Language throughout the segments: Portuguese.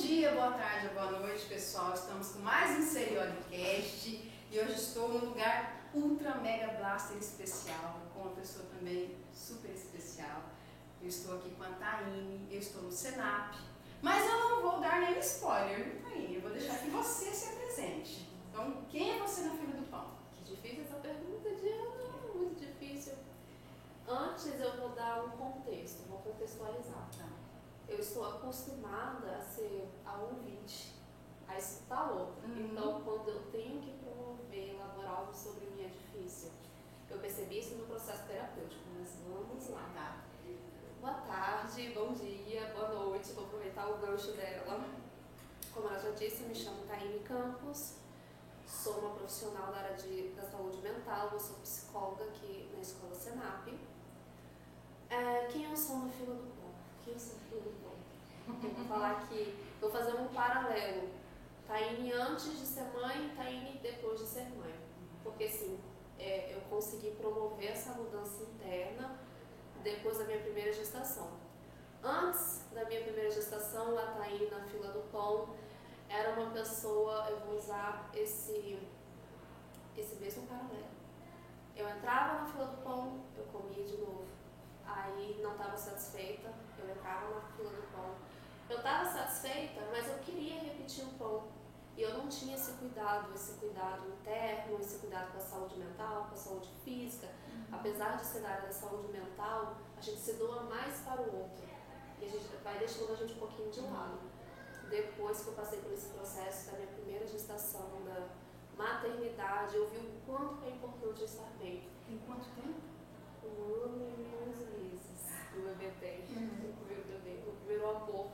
dia, boa tarde, boa noite, pessoal. Estamos com mais um Seriolcast e hoje estou num lugar ultra mega blaster especial, com uma pessoa também super especial. Eu estou aqui com a Taine, eu estou no Senap, mas eu não vou dar nenhum spoiler, Taine? Eu vou deixar que você se apresente. Então, quem é você na fila do pão? Que difícil essa pergunta, Diana, muito difícil. Antes eu vou dar um contexto, vou contextualizar. Tá. Eu estou acostumada a ser a ouvinte, a escutar outra. Uhum. Então, quando eu tenho que promover, elaborar algo sobre mim é difícil. Eu percebi isso no processo terapêutico, mas vamos lá. Tá. Boa tarde, bom dia, boa noite. Vou aproveitar o gancho dela. Como ela já disse, eu me chamo Taine Campos. Sou uma profissional da área de, da saúde mental. Eu sou psicóloga aqui na Escola Senap. É, quem eu sou na fila do pão? Quem eu sou na fila do pão? Eu vou falar que vou fazer um paralelo. Taine antes de ser mãe, Taine depois de ser mãe. Porque assim, é, eu consegui promover essa mudança interna depois da minha primeira gestação. Antes da minha primeira gestação, a Taine na fila do pão era uma pessoa, eu vou usar esse, esse mesmo paralelo. Eu entrava na fila do pão, eu comia de novo. Aí não estava satisfeita, eu entrava na fila do pão. Eu estava satisfeita, mas eu queria repetir o pão. E eu não tinha esse cuidado, esse cuidado interno, esse cuidado com a saúde mental, com a saúde física. Apesar de ser da área da saúde mental, a gente se doa mais para o outro. E a gente vai deixando a gente um pouquinho de lado. Depois que eu passei por esse processo da minha primeira gestação, da maternidade, eu vi o quanto é importante estar bem. Tem quanto tempo? Um ano e onze meses o bebê Uhum. o primeiro bebê, o primeiro amor.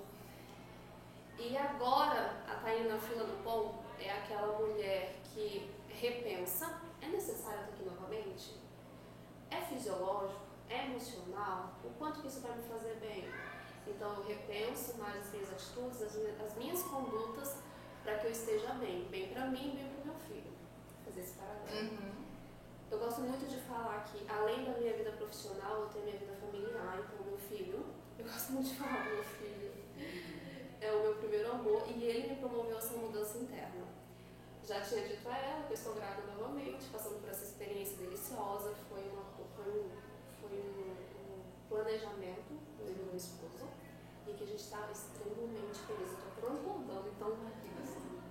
E agora, a Taina na fila do pão é aquela mulher que repensa, é necessário estar aqui novamente? É fisiológico? É emocional? O quanto que isso vai me fazer bem? Então eu repenso mais as minhas atitudes, as minhas, as minhas condutas, para que eu esteja bem, bem para mim bem para o meu filho. Fazer esse paralelo. Uhum. Eu gosto muito de falar que, além da minha vida profissional, eu tenho minha vida familiar, então meu filho, eu gosto muito de falar do meu filho, é o meu primeiro amor e ele me promoveu essa mudança interna. Já tinha dito a ela que eu estou grávida novamente, passando por essa experiência deliciosa, foi, uma, foi, um, foi um, um planejamento do meu esposo e que a gente está extremamente feliz, eu estou transbordando, então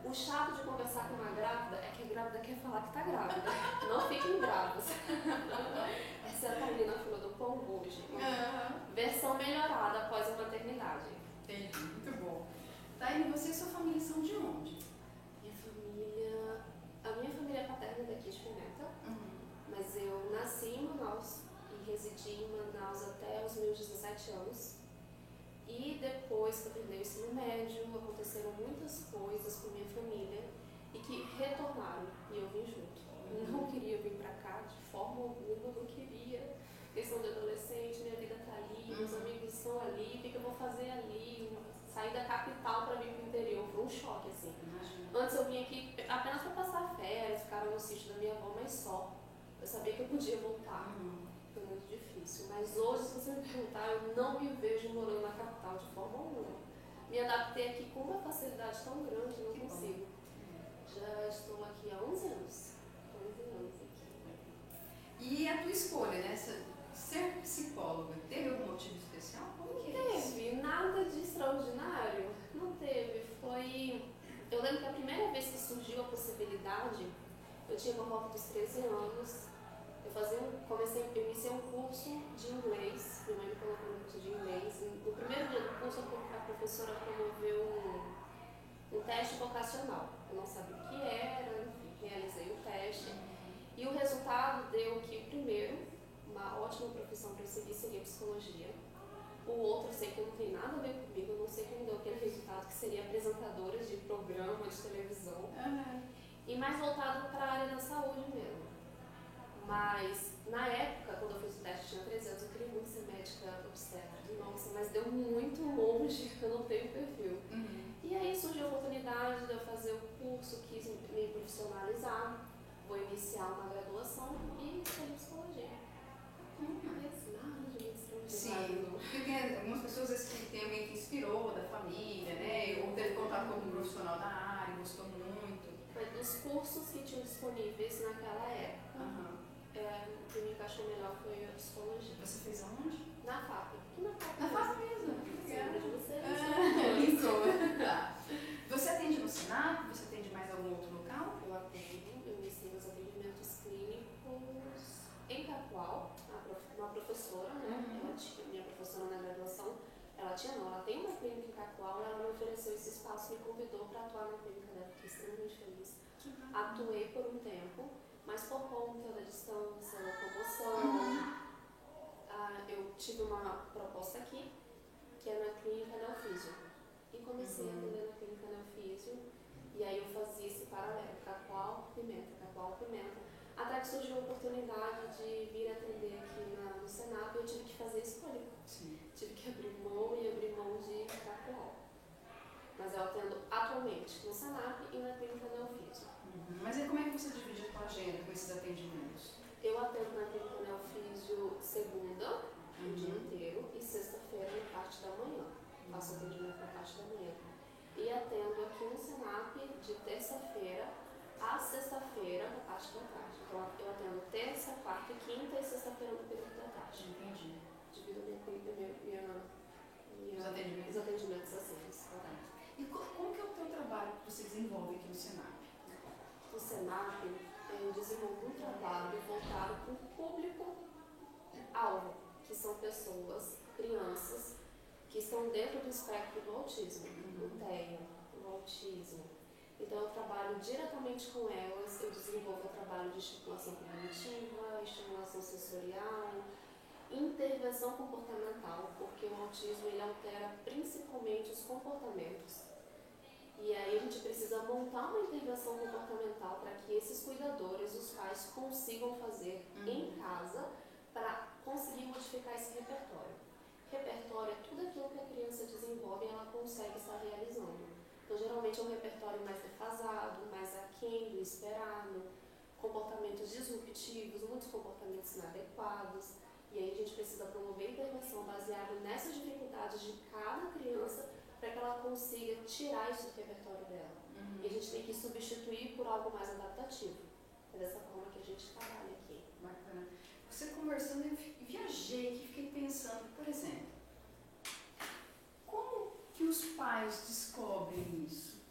o chato de conversar com uma grávida é que a grávida quer falar que tá grávida. Não fiquem bravos. Essa é a Thalia na fila do pão hoje. Aham. Versão melhorada após a maternidade. Entendi, muito bom. Taine, você e sua família são de onde? Minha família. A minha família paterna é daqui de Pimenta, mas eu nasci em Manaus e residi em Manaus até os meus 17 anos. E depois que eu terminei o ensino médio, aconteceram muitas coisas com minha família e que retornaram e eu vim junto. Eu não queria vir pra cá de forma alguma, não queria. Questão de adolescente, minha vida tá ali, meus Uhum. amigos estão ali, o que, eu vou fazer ali? Sair da capital pra vir pro interior foi um choque, assim. Antes eu vinha aqui apenas para passar férias, ficava no sítio da minha avó, mas só. Eu sabia que eu podia voltar. Uhum. Muito difícil. Mas hoje, se você me perguntar, eu não me vejo morando na capital de forma alguma. Me adaptei aqui com uma facilidade tão grande, não consigo. Já estou aqui há 11 anos. 11 anos aqui. E a tua escolha, né? Ser- psicóloga, teve algum motivo especial? Como que é isso? Teve nada de extraordinário. Não teve. Foi. Eu lembro que a primeira vez que surgiu a possibilidade, eu tinha por volta dos 13 anos. Fazia um, comecei, eu iniciei um curso de inglês. Minha mãe me colocou no curso de inglês. No primeiro dia do curso, a professora promoveu um, um teste vocacional. Eu não sabia o que era, enfim, realizei o teste. E o resultado deu que, primeiro, uma ótima profissão para eu seguir seria psicologia. O outro, eu sei que não tem nada a ver comigo, eu não sei como deu aquele resultado, que seria apresentadora de programa de televisão. Ah, E mais voltado para a área da saúde mesmo. Mas na época, quando eu fiz o teste, tinha 13 anos, eu queria muito ser médica obstetra. Nossa, mas deu muito longe, eu não tenho perfil. Uhum. E aí surgiu a oportunidade de eu fazer o curso, quis me profissionalizar, vou iniciar uma graduação e escolhi psicologia. Nada de Sim, porque tem algumas pessoas vezes, que tem alguém que inspirou da família, né? Ou teve contato com algum profissional da área, gostou muito. Dos cursos que tinham disponíveis naquela época. Uhum é, o que me encaixou melhor foi a psicologia. Você fez aonde? Na FAP. Na FAP. Na mesmo. FAP de você? Ah. Tá. Você atende no Senado? Você atende mais algum outro local? Eu atendo, eu inicio os atendimentos clínicos em prof- uma professora, né? Uhum. Ela tinha, minha professora na graduação, ela tinha não, ela tem uma clínica em Cacoal, ela me ofereceu esse espaço, me convidou para atuar na clínica dela, fiquei extremamente feliz. Atuei por um tempo, mas por conta da distância, da locomoção, ah, eu tive uma proposta aqui, que é na clínica Neofísio. E comecei a Uhum. atender na clínica Neofísio, e aí eu fazia esse paralelo, Cacoal, Pimenta, Cacoal, Pimenta. Até que surgiu a oportunidade de vir atender aqui na, no Senado e eu tive que fazer escolha. Sim. Tive que abrir mão e abrir mão de Cacoal. Mas eu atendo atualmente no Senap e na clínica Neofísio. Uhum. Mas como é que você divide a sua agenda com esses atendimentos? Eu atendo na clínica Neofísio segunda, o dia Uhum. inteiro, e sexta-feira na parte da manhã. Faço atendimento na parte da manhã. E atendo aqui no Senap de terça-feira a sexta-feira na parte da tarde. Então eu atendo terça, quarta e quinta e sexta-feira no período da tarde. Entendi. Divido minha, minha, minha, minha, Os atendimentos. os atendimentos assim. exatamente. E co- como que é o teu trabalho que você desenvolve aqui no Senado? No Senap, eu desenvolvo um trabalho voltado para o público-alvo, que são pessoas, crianças, que estão dentro do espectro do autismo, Uhum. o TEA, o autismo. Então, eu trabalho diretamente com elas, eu desenvolvo o trabalho de estimulação cognitiva, estimulação sensorial, intervenção comportamental, porque o autismo ele altera principalmente os comportamentos. E aí a gente precisa montar uma intervenção comportamental para que esses cuidadores, os pais, consigam fazer em casa para conseguir modificar esse repertório. Repertório é tudo aquilo que a criança desenvolve e ela consegue estar realizando. Então, geralmente é um repertório mais defasado, mais aquém do esperado, comportamentos disruptivos, muitos comportamentos inadequados. E aí a gente precisa promover intervenção baseada nessas dificuldades de cada criança para que ela consiga tirar isso do repertório dela. E a gente tem que substituir por algo mais adaptativo. É dessa forma que a gente trabalha aqui. Bacana. Você conversando, eu viajei aqui, fiquei pensando, por exemplo, como que os pais descobrem isso?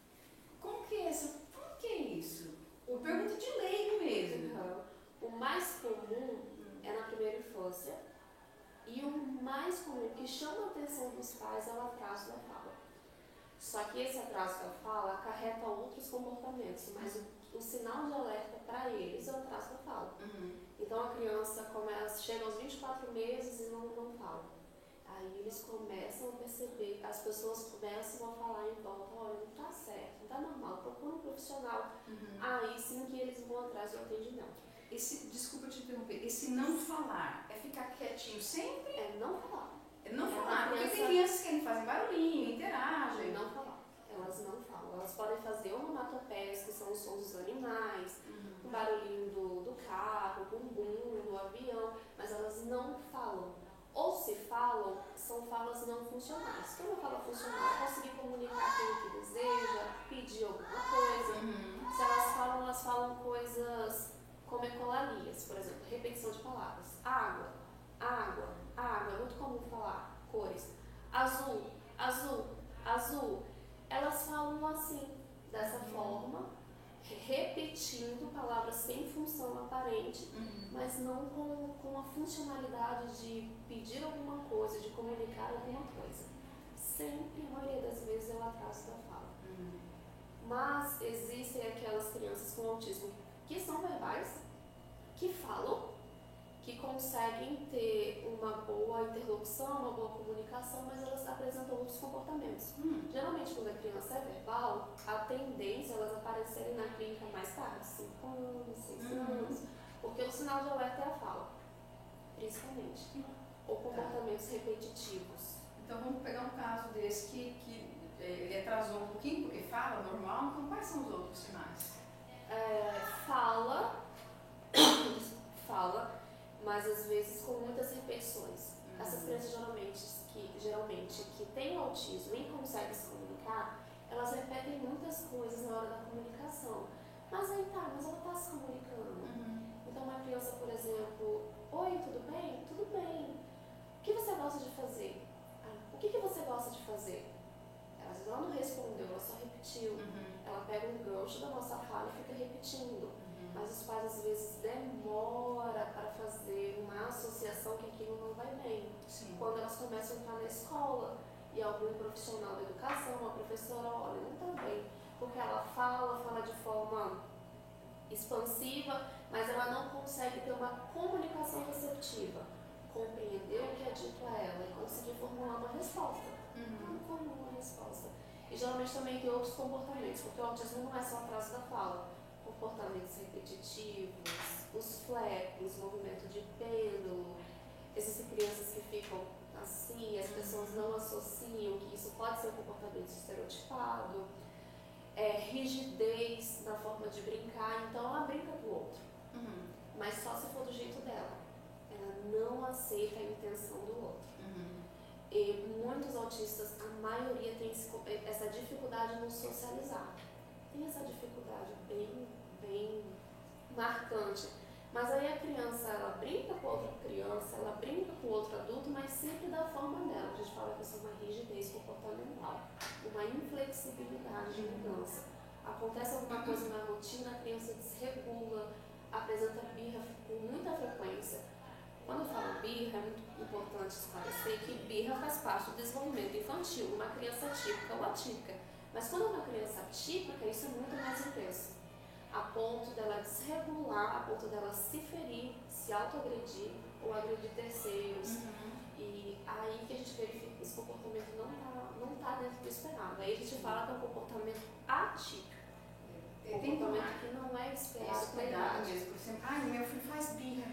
Como que é essa, como que é isso? Eu pergunto de leigo mesmo. Uhum. O mais comum é na primeira infância e o mais comum que chama a atenção dos pais é o atraso da fala. Só que esse atraso da fala acarreta outros comportamentos, mas o, o sinal de alerta para eles é o atraso da fala. Uhum. Então a criança começa, chega aos 24 meses e não, não fala. Aí eles começam a perceber, as pessoas começam a falar em volta, olha, não tá certo, não tá normal, procura um profissional. Uhum. Aí sim que eles vão atrás do atendimento. Esse, desculpa te interromper, esse não falar é ficar quietinho sempre? É não falar. Não É, falar, porque tem criança- crianças que fazem barulhinho, interagem. Não falar. Elas não falam. Elas podem fazer onomatopeias, que são os sons dos animais, Uhum. o barulhinho do, do carro, o bumbum, do avião, mas elas não falam. Ou se falam, são falas não funcionais. Eu falo funcional, conseguir comunicar aquilo que deseja, pedir alguma coisa. Uhum. Se elas falam, elas falam coisas como ecolalias, por exemplo, repetição de palavras. Água, água, água, é muito comum falar cores. Azul, azul, azul. Elas falam assim, dessa forma, repetindo palavras sem função aparente, Uhum. mas não com, com a funcionalidade de pedir alguma coisa, de comunicar alguma coisa. Sempre, a maioria das vezes, é o atraso da fala. Uhum. Mas existem aquelas crianças com autismo que são verbais, que falam, que conseguem ter uma boa interlocução, uma boa comunicação, mas elas apresentam outros comportamentos. Uhum. Geralmente, quando a criança é verbal, a tendência é elas aparecerem na clínica mais tarde, 5 anos, 6 Uhum. anos, porque o sinal de alerta é a fala, principalmente, ou comportamentos repetitivos. Então vamos pegar um caso desse que, que eh, ele atrasou um pouquinho, porque fala normal, então quais são os outros sinais? É, fala, fala, mas às vezes com muitas repetições. Essas Uhum. crianças geralmente que, geralmente que têm autismo e conseguem se comunicar, elas repetem muitas coisas na hora da comunicação. Mas aí tá, mas ela está se comunicando. Uhum. Então uma criança, por exemplo, oi, tudo bem? Tudo bem. O que você gosta de fazer? Ah, o que, que você gosta de fazer? Às vezes ela não respondeu, ela só repetiu. Uhum. Ela pega um gancho da nossa fala e fica repetindo. Mas os pais às vezes demoram para fazer uma associação que aquilo não vai bem. Sim. Quando elas começam a entrar na escola e algum profissional da educação, uma professora, olha, não está bem. Porque ela fala, fala de forma expansiva, mas ela não consegue ter uma comunicação receptiva. Compreender o que é dito a ela e conseguir formular uma resposta. Uhum. Não formula uma resposta. E geralmente também tem outros comportamentos, porque o autismo não é só atraso da fala. Comportamentos repetitivos, os flecos, movimento de pêndulo, existem crianças que ficam assim, as pessoas não associam que isso pode ser um comportamento estereotipado, é, rigidez na forma de brincar, então ela brinca com o outro, uhum. mas só se for do jeito dela. Ela não aceita a intenção do outro. Uhum. E muitos autistas, a maioria tem essa dificuldade no socializar. Tem essa dificuldade bem, bem marcante mas aí a criança, ela brinca com outra criança, ela brinca com outro adulto, mas sempre da forma dela. A gente fala que isso é uma rigidez comportamental, uma inflexibilidade de mudança. Acontece alguma coisa na rotina, a criança desregula, apresenta birra com muita frequência. Quando eu falo birra, é muito importante esclarecer que birra faz parte do desenvolvimento infantil, uma criança típica ou atípica. Mas quando é uma criança típica, isso é muito mais intenso a ponto dela desregular, a ponto dela se ferir, se autoagredir ou agredir terceiros. Uhum. E aí que a gente verifica que esse comportamento não está não tá dentro do esperado. Aí a gente fala que é um comportamento atípico. Um comportamento que não é esperado idade. Mesmo, por exemplo, ai, meu filho faz birra.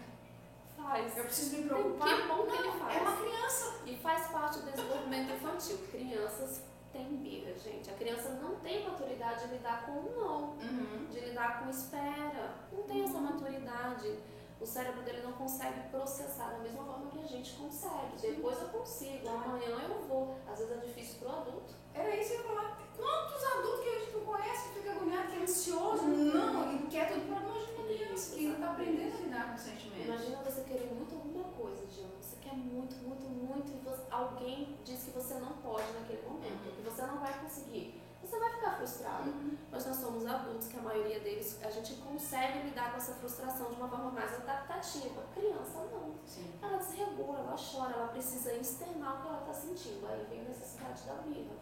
Faz. Eu preciso me preocupar. Que bom que ele faz. É uma criança. E faz parte do desenvolvimento infantil. Crianças tem birra, gente. A criança não tem maturidade de lidar com um não, uhum. de lidar com espera. Não tem essa maturidade. O cérebro dele não consegue processar da mesma forma que a gente consegue. Depois eu consigo, amanhã eu vou. Às vezes é difícil para o adulto. Era isso que eu ia falar. Quantos adultos que a gente não conhece que fica agoniado, que é ansioso, uhum. não, e quer tudo de uma criança que está aprendendo a lidar com sentimentos. Imagina você querer muito alguma coisa, Diana. Quer muito, muito, muito, e você, alguém diz que você não pode naquele momento, que você não vai conseguir. Você vai ficar frustrado. Uhum. Mas nós somos adultos, que a maioria deles, a gente consegue lidar com essa frustração de uma forma mais adaptativa. Criança não. Sim. Ela desregula, ela chora, ela precisa externar o que ela está sentindo. Aí vem a necessidade da birra.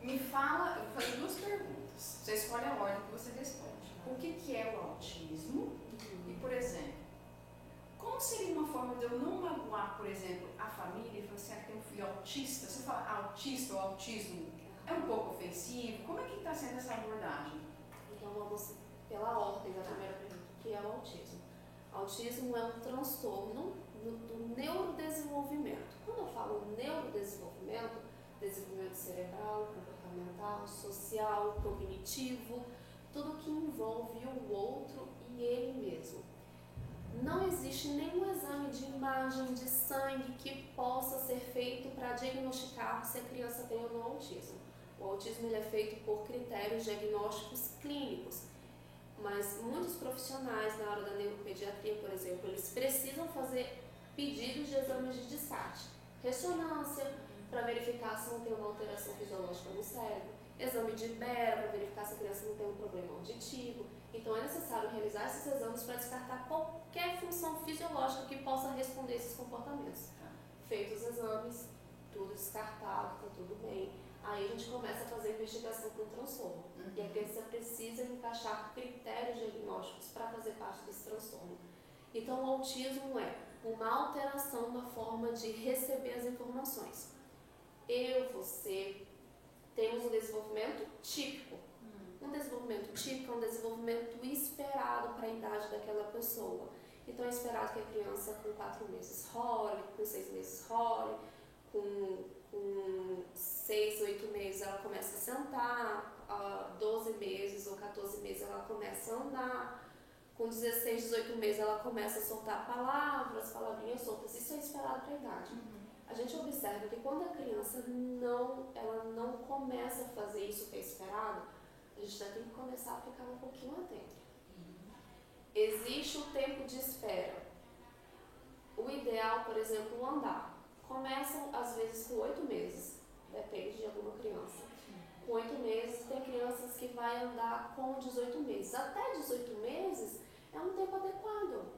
Me fala, eu vou fazer duas perguntas. Você escolhe a ordem que você responde. O que, que é o autismo? Uhum. E, por exemplo, como seria uma forma de eu não magoar, por exemplo, a família e falar assim, ah, tem um filho autista? Você fala autista ou autismo? É um pouco ofensivo? Como é que está sendo essa abordagem? Então vamos pela ordem da primeira pergunta, que é o autismo. Autismo é um transtorno do neurodesenvolvimento. Quando eu falo neurodesenvolvimento, desenvolvimento cerebral, comportamental, social, cognitivo, tudo que envolve o outro e ele mesmo. Não existe nenhum exame de imagem de sangue que possa ser feito para diagnosticar se a criança tem ou não autismo. O autismo ele é feito por critérios diagnósticos clínicos, mas muitos profissionais na área da neuropediatria, por exemplo, eles precisam fazer pedidos de exames de descarte, ressonância, para verificar se não tem uma alteração fisiológica no cérebro, exame de Bera para verificar se a criança não tem um problema auditivo. Então é necessário realizar esses exames para descartar qualquer função fisiológica que possa responder a esses comportamentos. Feitos os exames, tudo descartado, está tudo bem. Aí a gente começa a fazer a investigação para o transtorno. Uhum. E a criança precisa encaixar critérios diagnósticos para fazer parte desse transtorno. Então o autismo é uma alteração na forma de receber as informações eu, você, temos um desenvolvimento típico. Um desenvolvimento típico é um desenvolvimento esperado para a idade daquela pessoa. Então é esperado que a criança com 4 meses role, com 6 meses role, com, com 6, 8 meses ela começa a sentar, a 12 meses ou 14 meses ela começa a andar, com 16, 18 meses ela começa a soltar palavras, palavrinhas soltas. Isso é esperado para a idade. Uhum a gente observa que quando a criança não, ela não começa a fazer isso que é esperado, a gente já tem que começar a ficar um pouquinho atento. Existe o tempo de espera. O ideal, por exemplo, o andar. Começam às vezes com oito meses, depende de alguma criança. Com oito meses, tem crianças que vai andar com 18 meses. Até 18 meses é um tempo adequado.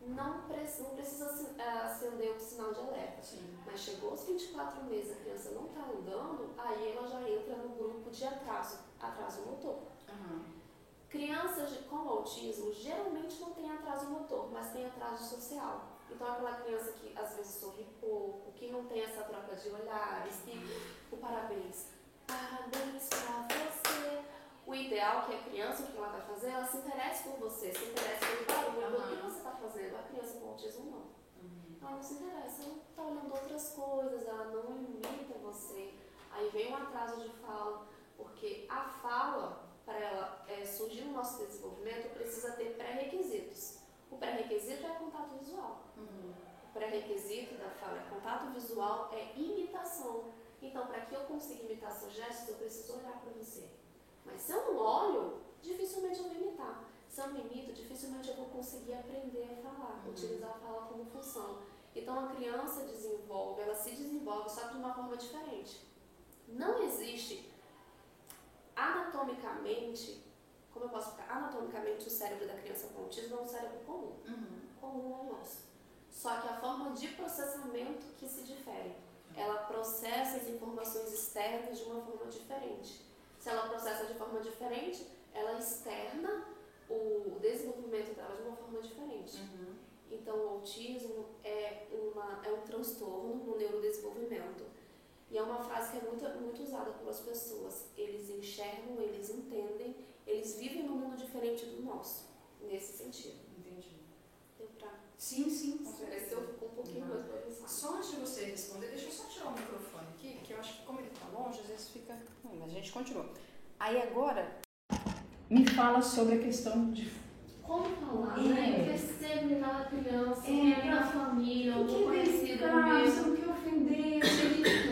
Não, precisa, não precisa é, acender o sinal de alerta. Sim. Mas chegou aos 24 meses, a criança não está andando, aí ela já entra no grupo de atraso, atraso motor. Uhum. Crianças com autismo geralmente não tem atraso motor, mas tem atraso social. Então, aquela criança que às vezes sorri pouco, que não tem essa troca de olhares, que o parabéns, parabéns pra você. O ideal é que a criança, o que ela vai fazer, ela se interesse por você, se interesse pelo barulho. Uhum. O que você está fazendo? A criança com autismo não. Uhum. Ela não se interessa, ela está olhando outras coisas, ela não imita você. Aí vem um atraso de fala, porque a fala para ela é, surgir no nosso desenvolvimento, precisa ter pré-requisitos. O pré-requisito é contato visual. Uhum. O pré-requisito da fala é contato visual, é imitação. Então, para que eu consiga imitar seus gestos, eu preciso olhar para você. Mas se eu não olho, dificilmente eu vou imitar. Se eu não imito, dificilmente eu vou conseguir aprender a falar, uhum. utilizar a fala como função. Então, a criança desenvolve, ela se desenvolve só de uma forma diferente. Não existe anatomicamente, como eu posso ficar? Anatomicamente, o cérebro da criança com autismo é um cérebro comum. Uhum. Comum ao nosso. Só que a forma de processamento que se difere. Ela processa as informações externas de uma forma diferente. Se ela processa de forma diferente, ela externa o desenvolvimento dela de uma forma diferente. Uhum. Então, o autismo é, uma, é um transtorno no neurodesenvolvimento e é uma frase que é muito, muito usada pelas pessoas. Eles enxergam, eles entendem, eles vivem num mundo diferente do nosso, nesse sentido. Sim, sim. Com certeza. Eu fico um pouquinho mais pensar. Só antes de você responder, deixa eu só tirar o microfone aqui, que eu acho que como ele tá longe, às vezes fica. Não, mas a gente continua. Aí agora, me fala sobre a questão de como falar, é. né? Percebe na criança, é. na família, algum conhecido mesmo. O que ofender,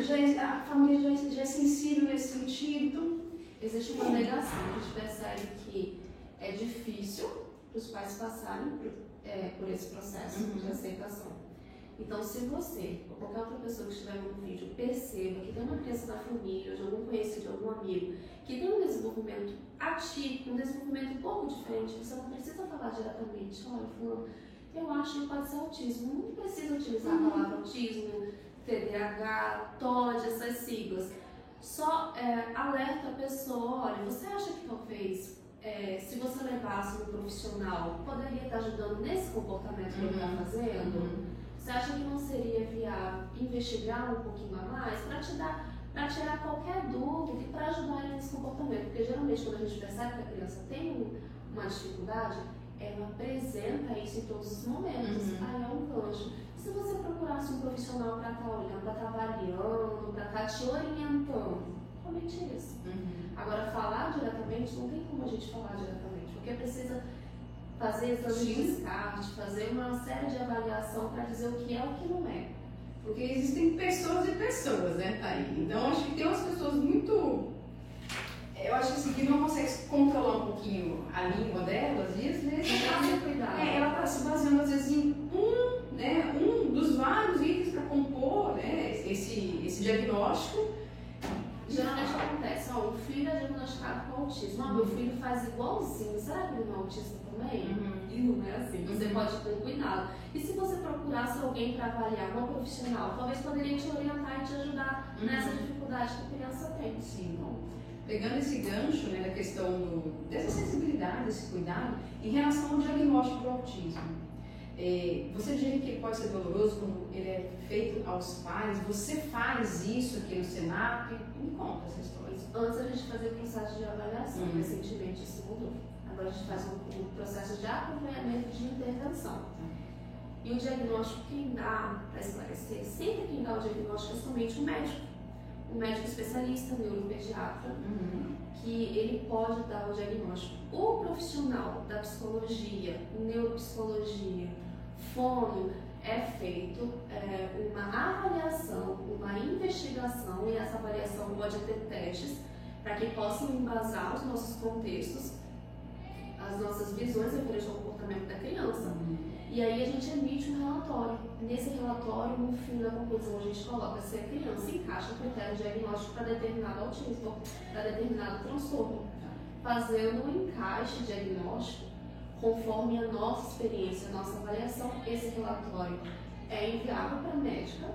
já, a família já, já é sensível nesse sentido. Existe uma negação, a gente percebe que é difícil para os pais passarem é, por esse processo uhum. de aceitação. Então, se você ou qualquer outra pessoa que estiver no vídeo perceba que tem uma criança na família, ou de algum conhecido, de algum amigo, que tem um desenvolvimento atípico, um desenvolvimento um pouco diferente, você não precisa falar diretamente, olha, fulano, eu acho que pode ser autismo. Não precisa utilizar a palavra autismo, TDAH, TOD, essas siglas. Só é, alerta a pessoa, olha, você acha que talvez é, se você levasse um profissional, poderia estar ajudando nesse comportamento que ele está uhum. fazendo? Uhum. Você acha que não seria viável investigar um pouquinho a mais para te dar, para tirar qualquer dúvida e para ajudar ele nesse comportamento? Porque geralmente quando a gente percebe que a criança tem uma dificuldade, ela apresenta isso em todos os momentos. Uhum. Aí é um gancho. Se você procurasse um profissional para estar tá olhando, para estar tá avaliando, para estar tá te orientando, comente isso. Uhum. Agora, falar diretamente, não tem como a gente falar diretamente, porque precisa fazer exame de descarte, fazer uma série de avaliação para dizer o que é e o que não é. Porque existem pessoas e pessoas, né, Thaí? Então acho que tem umas pessoas muito. Eu acho que assim, que não consegue controlar um pouquinho a língua delas e às vezes ela, é, ela está se baseando às vezes em um, né, um dos vários itens para compor né, esse, esse diagnóstico. Geralmente acontece, ó, diagnosticado com autismo, ah, meu filho faz igualzinho, será que ele não é autista também. Uhum. E não é assim. Você uhum. pode ter cuidado. E se você procurasse alguém para avaliar, uma profissional, talvez poderia te orientar e te ajudar uhum. nessa dificuldade que a criança tem. Sim. Então, pegando esse gancho né, da questão do, dessa sensibilidade, desse cuidado, em relação ao diagnóstico do autismo. É, você diria que ele pode ser doloroso quando ele é feito aos pais? Você faz isso aqui no Senap? Me conta essa história. Antes a gente fazia o processo de avaliação, uhum. recentemente isso mudou. Agora a gente faz um, um processo de acompanhamento de intervenção. E o diagnóstico, quem dá, para esclarecer, sempre quem dá o diagnóstico é somente o médico. O médico especialista, neuropediatra, uhum. que ele pode dar o diagnóstico. O profissional da psicologia, neuropsicologia, fono, é feito é, uma avaliação, uma investigação, e essa avaliação pode ter testes para que possam embasar os nossos contextos, as nossas visões referentes ao comportamento da criança. E aí a gente emite um relatório. Nesse relatório, no fim da conclusão, a gente coloca se a criança encaixa o critério diagnóstico para determinado autismo, para determinado transtorno, fazendo um encaixe diagnóstico conforme a nossa experiência, a nossa avaliação. Esse relatório é enviado para a médica,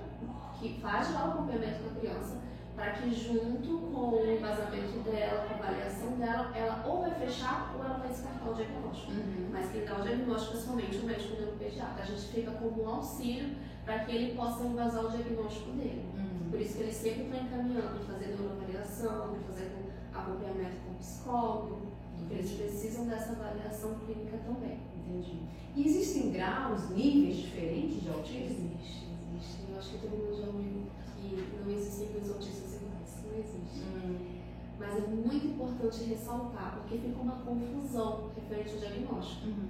que faz lá o acompanhamento com a criança, para que junto com o embasamento dela, com a avaliação dela, ela ou vai fechar ou ela vai descartar o diagnóstico. Uhum. Mas quem dá o diagnóstico é somente o médico neuropediatra. A gente fica como um auxílio para que ele possa embasar o diagnóstico dele. Uhum. Por isso que ele sempre está encaminhando, fazer neuroavaliação, fazer acompanhamento com o psicólogo, eles precisam dessa avaliação clínica também. Entendi. E existem graus, níveis diferentes de autismo? Existe, existe. Eu acho que todo mundo já ouviu que não existem dois autistas iguais. Não existe. Hum. Mas é muito importante ressaltar, porque fica uma confusão referente ao diagnóstico. Uhum.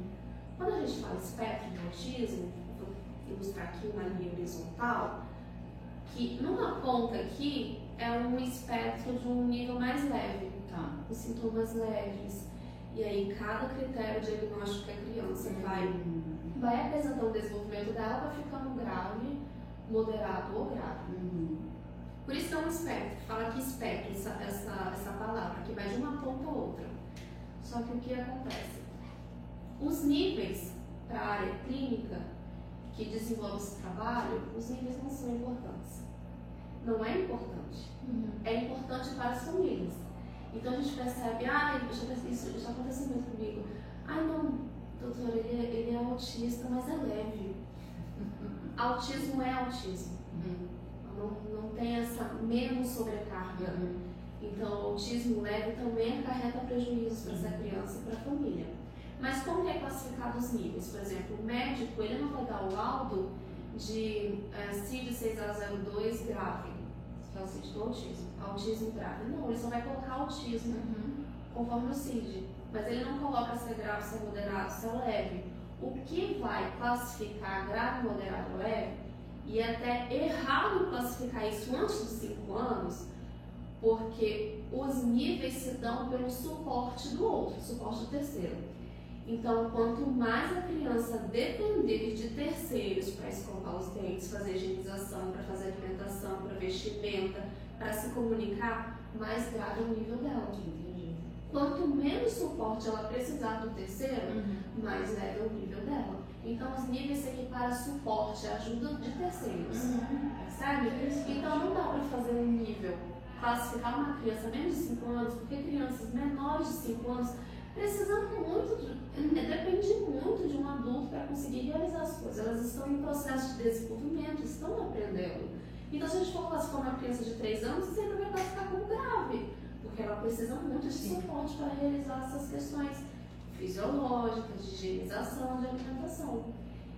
Quando a gente fala espectro de autismo, vou ilustrar aqui uma linha horizontal, que numa ponta aqui é um espectro de um nível mais leve, tá? os sintomas leves. E aí cada critério diagnóstico que a criança vai, vai apresentando o desenvolvimento dela, vai ficando grave moderado ou grave. Uhum. Por isso é um espectro, fala que espectro, essa, essa, essa palavra, que vai de uma ponta a outra. Só que o que acontece? Os níveis para a área clínica que desenvolve esse trabalho, os níveis não são importantes. Não é importante. Uhum. É importante para as famílias. Então a gente percebe, ah, isso já aconteceu muito comigo. Ah, não, doutor, ele, é, ele é autista, mas é leve autismo é autismo. Uhum. Não, não tem essa menos sobrecarga. Uhum. Então, o autismo leve também acarreta prejuízos para essa criança e para a família. Mas como é classificado os níveis? Por exemplo, o médico ele não vai dar o laudo de é, CID 6A02 grave, é o do autismo, autismo grave. Não, ele só vai colocar autismo uhum. conforme o CID. Mas ele não coloca se é grave, se é moderado, se é leve o que vai classificar grave, moderado, leve, e até errado classificar isso antes dos 5 anos, porque os níveis se dão pelo suporte do outro, suporte do terceiro. Então, quanto mais a criança depender de terceiros para escovar os dentes, fazer higienização, para fazer alimentação, para vestimenta, para se comunicar, mais grave é o nível dela. Quanto menos suporte ela precisar do terceiro, uhum. mais leve é o nível dela. Então, os níveis se equiparam a suporte, ajuda de terceiros. Uhum. Percebe? Então, não dá para fazer um nível, classificar uma criança menos de 5 anos, porque crianças menores de 5 anos precisam muito, de, é, depende muito de um adulto para conseguir realizar as coisas. Elas estão em processo de desenvolvimento, estão aprendendo. Então, se a gente for classificar uma criança de 3 anos, sempre vai classificar como grave porque ela precisa muito de suporte para realizar essas questões fisiológicas, de higienização, de alimentação.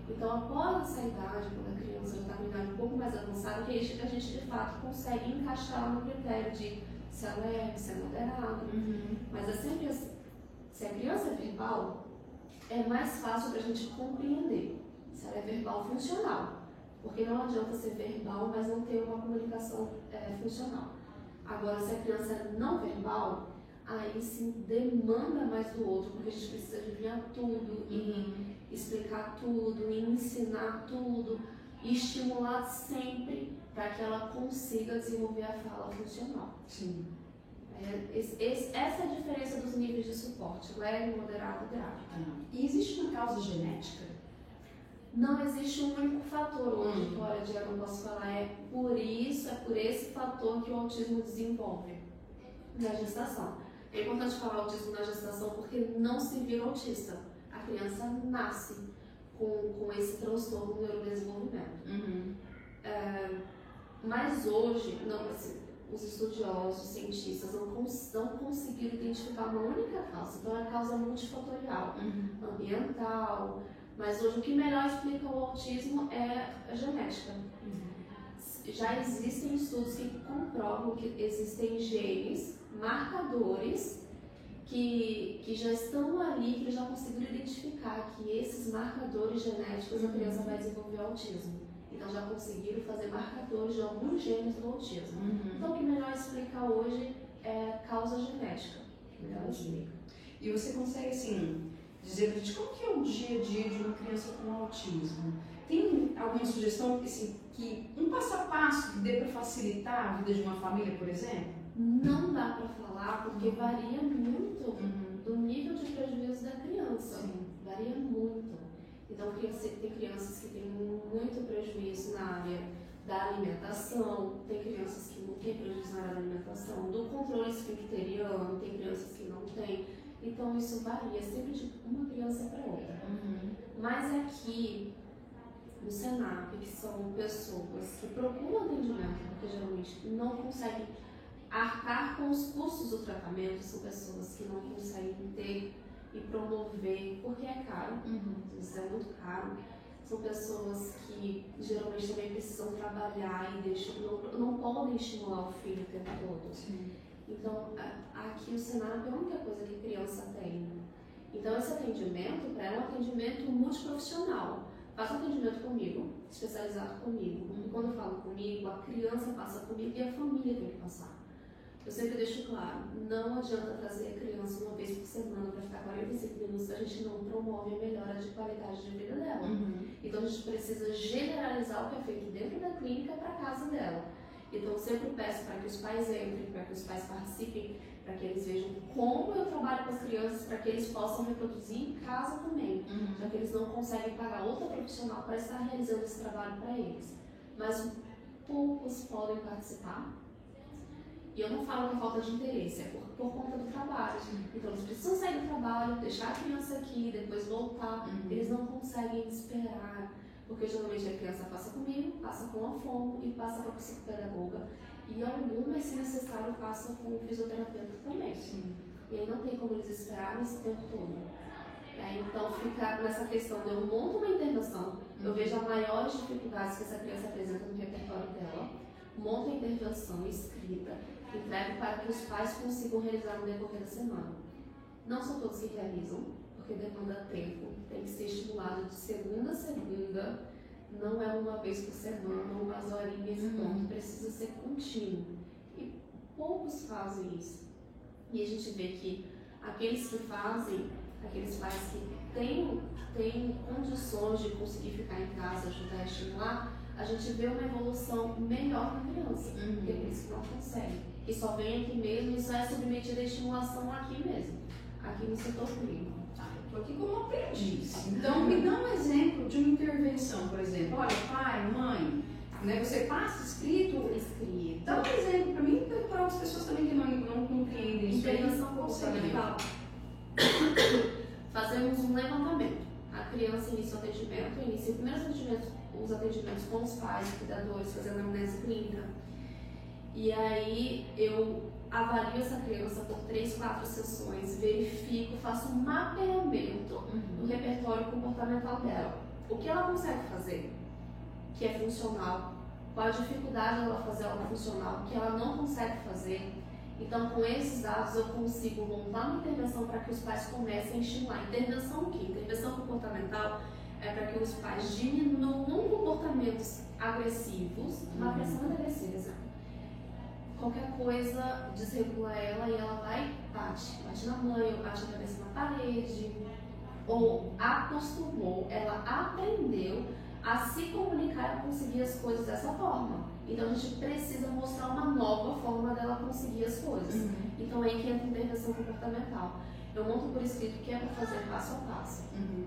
Então, após essa idade, quando a criança já está com idade um pouco mais avançada, que é isso que a gente de fato consegue encaixar no critério de se é leve, se é moderado. Uhum. Mas é sempre assim. Se a criança é verbal, é mais fácil para a gente compreender se ela é verbal funcional. Porque não adianta ser verbal, mas não ter uma comunicação é, funcional. Agora, se a criança é não verbal, aí sim demanda mais do outro, porque a gente precisa adivinhar tudo e uhum. explicar tudo, e ensinar tudo, e estimular sempre para que ela consiga desenvolver a fala funcional. Sim. É, esse, esse, essa é a diferença dos níveis de suporte, leve, moderado e grave. Ah. E existe uma causa genética? não existe um único fator hoje que hora dia não posso falar. É por isso, é por esse fator que o autismo desenvolve na gestação. É importante falar autismo na gestação porque não se vira autista. A criança nasce com, com esse transtorno no neurodesenvolvimento. Uhum. É, mas hoje, não, assim, os estudiosos, os cientistas não, cons não conseguiram identificar uma única causa. Então, é a causa multifatorial, uhum. ambiental, mas hoje o que melhor explica o autismo é a genética. Uhum. Já existem estudos que comprovam que existem genes, marcadores, que, que já estão ali, que já conseguiram identificar que esses marcadores genéticos a criança vai desenvolver autismo. Então já conseguiram fazer marcadores de alguns genes do autismo. Uhum. Então o que melhor explicar hoje é causa genética. Então, e você consegue, assim, dizer pra gente como que é o dia a dia de uma criança com autismo? Tem alguma sugestão assim, que um passo a passo que dê para facilitar a vida de uma família, por exemplo? Não dá para falar porque varia muito Uhum. do nível de prejuízo da criança. Sim. Varia muito. Então, tem crianças que têm muito prejuízo na área da alimentação, tem crianças que não têm prejuízo na área da alimentação, do controle esfincteriano, tem crianças que não têm. Então, isso varia sempre de uma criança para outra. Uhum. Mas aqui, no Senap, que são pessoas que procuram atendimento, porque geralmente não conseguem arcar com os custos do tratamento, são pessoas que não conseguem ter e promover, porque é caro, Uhum. isso é muito caro. São pessoas que geralmente também precisam trabalhar e deixam, não, não podem estimular o filho o tempo todo. Sim. Então, aqui o Senap é a única coisa que criança tem. Então, esse atendimento, para ela, é um atendimento multiprofissional. Faça um atendimento comigo, especializado comigo. E quando eu falo comigo, a criança passa comigo e a família tem que passar. Eu sempre deixo claro, não adianta trazer a criança uma vez por semana para ficar 45 minutos, a gente não promove a melhora de qualidade de vida dela. Uhum. Então a gente precisa generalizar o que é feito dentro da clínica para a casa dela. Então eu sempre peço para que os pais entrem, para que os pais participem, para que eles vejam como eu trabalho com as crianças, para que eles possam reproduzir em casa também, Uhum. já que eles não conseguem pagar outra profissional para estar realizando esse trabalho para eles. Mas poucos podem participar. E eu não falo é falta de interesse, é por, por conta do trabalho. Então eles precisam sair do trabalho, deixar a criança aqui, depois voltar. Uhum. Eles não conseguem esperar, porque geralmente a criança passa comigo, passa com a fono e passa com a psicopedagoga. E algumas, se necessário, passa com o fisioterapeuta também. Sim. E aí não tem como eles esperarem esse tempo todo. É, então fica nessa questão de eu monto uma intervenção, eu vejo as maiores dificuldades que essa criança apresenta no repertório dela, monto a intervenção escrita, entrego para que os pais consigam realizar no decorrer da semana. Não são todos que realizam, porque demanda tempo, tem que ser estimulado de segunda a segunda, não é uma vez por semana, umas horinhas e Uhum. pronto, precisa ser contínuo. E poucos fazem isso. E a gente vê que aqueles que fazem, aqueles pais que têm, têm condições de conseguir ficar em casa, ajudar a estimular, a gente vê uma evolução melhor na criança Uhum. aqueles que não conseguem. E só vem aqui mesmo e só é submetido à estimulação aqui mesmo, aqui no setor clínico. Ah, eu tô aqui como aprendiz. Então, me dá um exemplo de uma intervenção, por exemplo. Olha, pai, mãe, né, você passa escrito. Escrito. Dá um exemplo para mim e para outras pessoas também que não, não compreendem isso. Intervenção comportamental. Fazemos um levantamento. A criança inicia o atendimento, inicia os primeiros atendimentos, os atendimentos com os pais, cuidadores, fazendo anamnese clínica. E aí eu avalio essa criança por três, quatro sessões, verifico, faço um mapeamento Uhum. do repertório comportamental dela. O que ela consegue fazer que é funcional, qual a dificuldade dela fazer algo funcional que ela não consegue fazer. Então, com esses dados, eu consigo montar uma intervenção para que os pais comecem a estimular. Intervenção o quê? Intervenção comportamental é para que os pais diminuam comportamentos agressivos, uma Uhum. agressão muito agressiva. Qualquer coisa desregula ela e ela vai, bate, bate na mãe, ou bate a cabeça na parede, ou acostumou, ela aprendeu a se comunicar e a conseguir as coisas dessa forma. Então a gente precisa mostrar uma nova forma dela conseguir as coisas. Uhum. Então aí que entra a intervenção comportamental. Eu monto por escrito o que é para fazer passo a passo. Uhum.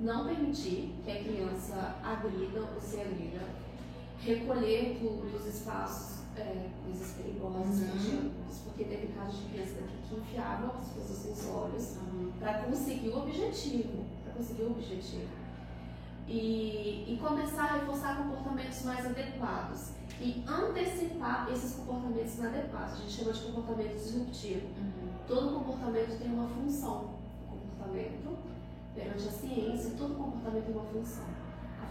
Não permitir que a criança agrida ou se agrida. Recolher do- dos espaços é, coisas perigosas, Uhum. porque teve casos de criança daqui que enfiava as coisas nos olhos Uhum. para conseguir o objetivo, para conseguir o objetivo. E, e começar a reforçar comportamentos mais adequados e antecipar esses comportamentos inadequados. A gente chama de comportamento disruptivo. Uhum. Todo comportamento tem uma função. O comportamento, perante a ciência, todo comportamento tem uma função.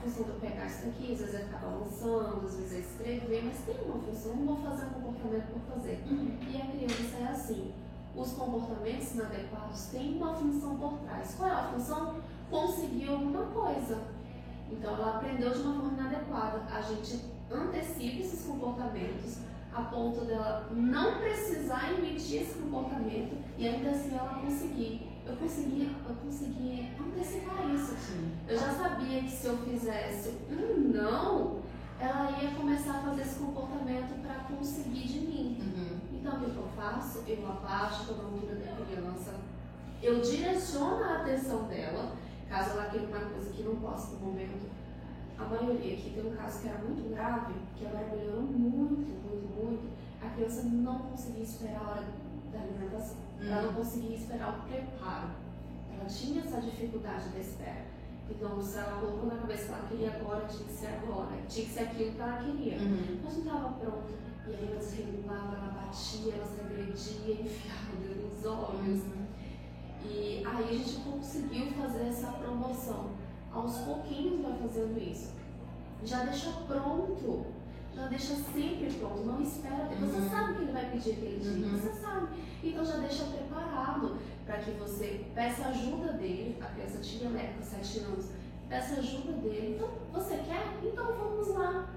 Função de eu pegar isso daqui, às vezes é ficar balançando, às vezes é escrever, mas tem uma função. Eu não vou fazer um comportamento por fazer. Uhum. E a criança é assim. Os comportamentos inadequados têm uma função por trás. Qual é a função? Conseguir alguma coisa. Então ela aprendeu de uma forma inadequada. A gente antecipa esses comportamentos a ponto dela não precisar emitir esse comportamento e ainda assim ela conseguir. Eu consegui, eu consegui antecipar isso. Sim. Eu já sabia que se eu fizesse um não, ela ia começar a fazer esse comportamento para conseguir de mim. Uhum. Então, o que eu faço? Eu abaixo a altura da criança, eu direciono a atenção dela, caso ela queira uma coisa que não possa no momento. A maioria aqui tem um caso que era muito grave, que agora melhorou muito, muito, muito. A criança não conseguia esperar a hora da alimentação. Ela não conseguia esperar o preparo. Ela tinha essa dificuldade da espera. Então, se ela colocou na cabeça que ela queria agora, tinha que ser agora. Tinha que ser aquilo que ela queria. Uhum. Mas não estava pronto. E aí ela se regulava, ela batia, ela se agredia, enfiava o dedo nos olhos. E aí a gente conseguiu fazer essa promoção. Aos pouquinhos vai fazendo isso. Já deixa pronto. Já deixa sempre pronto. Não espera. Você Uhum. sabe que ele vai pedir aquele dia. Uhum. Você sabe. Então já deixa preparado para que você peça ajuda dele. A criança tinha né, com 7 anos. Peça ajuda dele. Então, você quer? Então vamos lá.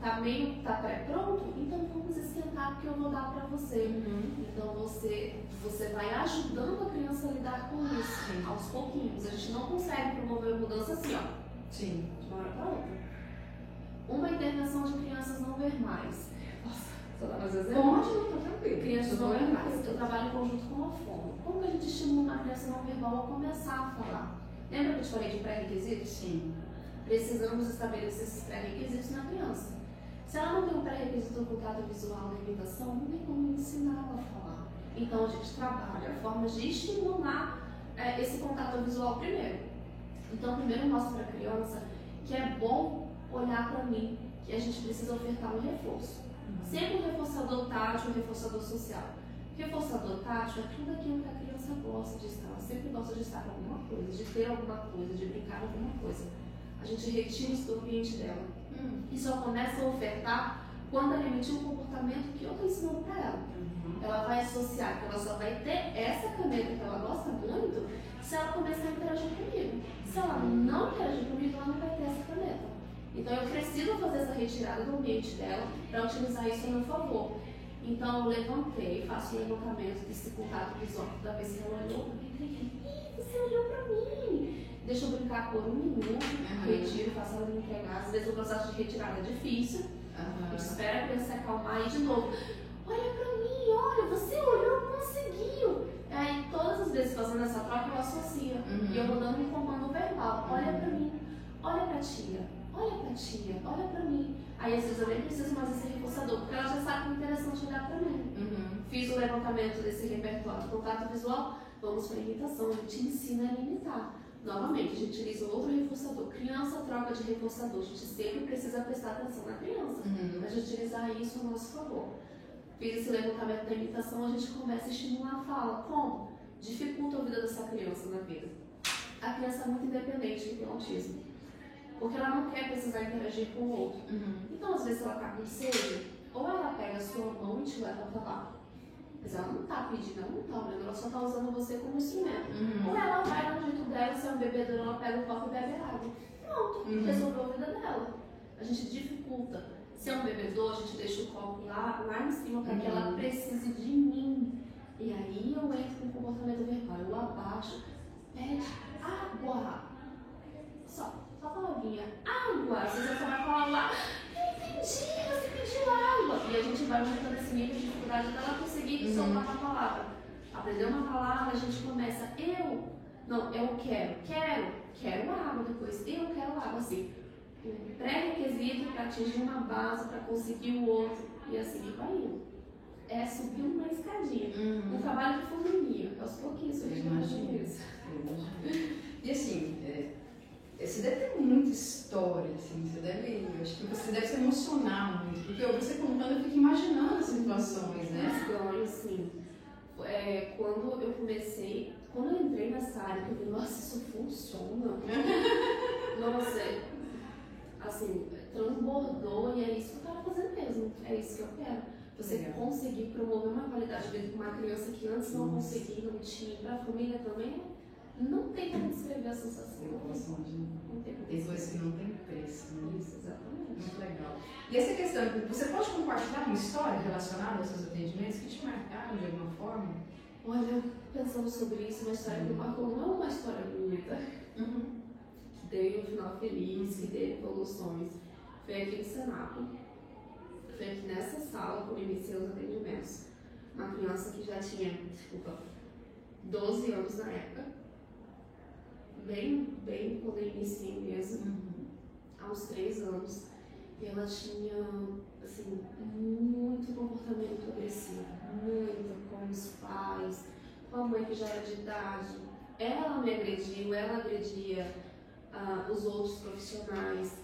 Tá meio, tá pré-pronto? Então vamos esquentar porque eu vou dar para você. Uhum. Então você, você vai ajudando a criança a lidar com isso, Sim. aos pouquinhos. A gente não consegue promover mudança assim, ó, Sim. de uma hora para outra. Uma intervenção de crianças não verbais. Nossa, só dá mais exemplo? Pode, não, tá tranquilo. Crianças não verbais. Eu trabalho em conjunto com a fono. Como que a gente estimula uma criança não verbal a começar a falar? Lembra que eu te falei de pré-requisitos? Sim. precisamos estabelecer esses pré-requisitos na criança. Se ela não tem um pré-requisito do contato visual da imitação, não tem como ensiná-la a falar. Então a gente trabalha formas de estimular eh, esse contato visual primeiro. Então primeiro eu mostro para a criança que é bom olhar para mim, que a gente precisa ofertar um reforço. Sempre um reforçador tátil, um reforçador social. Reforçador tátil é tudo aquilo que a criança gosta de estar. Ela sempre gosta de estar com alguma coisa, de ter alguma coisa, de brincar com alguma coisa. A gente retira isso do ambiente dela. Hum. E só começa a ofertar quando ela emitir um comportamento que eu estou ensinando para ela. Uhum. Ela vai associar que ela só vai ter essa caneta que ela gosta muito se ela começar a interagir comigo. Se ela não interagir comigo, ela não vai ter essa caneta. Então eu preciso fazer essa retirada do ambiente dela para utilizar isso a meu favor. Então eu levantei, faço um levantamento desse contato visual toda vez que ela olhou para mim. "Ih, Você olhou para mim. Deixa eu brincar por um minuto, Uhum. retiro, faço ela me entregar. Às vezes o processo de retirada é difícil. Gente espera a criança se acalmar e de novo. Olha pra mim, olha, você olhou, conseguiu. Aí todas as vezes fazendo essa troca eu associo. Uhum. E eu vou dando um comando verbal. Olha pra mim, olha pra tia, olha pra tia, olha pra mim. Aí às vezes eu nem preciso mais desse reforçador, porque ela já sabe que é interessante olhar pra mim. Uhum. Fiz o levantamento desse repertório de contato visual, vamos para a imitação, a gente ensina a imitar. Novamente, a gente utiliza outro reforçador. Criança troca de reforçador, a gente sempre precisa prestar atenção na criança Uhum. para utilizar isso a nosso favor. Fiz esse levantamento da imitação, a gente começa a estimular a fala. Como? Dificulta a vida dessa criança na vida. A criança é muito independente que tem autismo, porque ela não quer precisar interagir com o outro. Uhum. Então, às vezes, ela tá com sede, ou ela pega a sua mão e te leva pra lá. Mas ela não tá pedindo, ela não tá olhando, ela só tá usando você como instrumento. Uhum. Ou ela vai no jeito dela, se é um bebedouro, ela pega o copo e bebe água. Pronto, Uhum. resolveu a vida dela. A gente dificulta. Se é um bebedouro, a gente deixa o copo lá, lá em cima para que ela Uhum. precise de mim. E aí eu entro com o comportamento verbal, eu abaixo, pede água. Só, só a palavrinha, água. Você vai falar lá, eu entendi, você pediu água. E a gente vai aumentando esse nível de dificuldade dela conseguir Uhum. soltar uma palavra. Aprendeu uma palavra, a gente começa, eu, não, eu quero, quero, quero água depois, eu quero água, assim. Um pré-requisito para atingir uma base, para conseguir o outro, e assim vai indo. É subir uma escadinha. Um Uhum. trabalho de formiguinha, aos pouquinhos vai Imagino. fazendo isso. E assim, é, você deve ter muita história, assim, você deve, acho que você deve se emocionar muito, porque eu- você contando, eu fico imaginando as situações, né? Mas ganho, assim, é, quando eu comecei, quando eu entrei nessa área, eu vi, nossa, isso funciona. nossa, é, assim, transbordou e é isso que eu quero fazer mesmo. É isso que eu quero. Você Legal. conseguir promover uma qualidade de vida com uma criança que antes não conseguia, não tinha, para a família também, Não tem como descrever a sensação. Não tem como Tem coisas que não tem preço, né? Isso, exatamente. Muito legal. E essa questão, você pode compartilhar uma história relacionada aos seus atendimentos que te marcaram de alguma forma? Olha, pensando sobre isso, uma história que marcou não é uma história bonita, que teve um final feliz, que teve evoluções. Foi aqui no Senado. Foi aqui nessa sala que eu iniciei os atendimentos. Uma criança que já tinha, desculpa, 12 anos na época. Bem, bem quando eu iniciei mesmo, há uns 3 anos. E ela tinha, assim, muito comportamento agressivo. Muito com os pais, com a mãe que já era de idade. Ela me agrediu, ela agredia ah, os outros profissionais.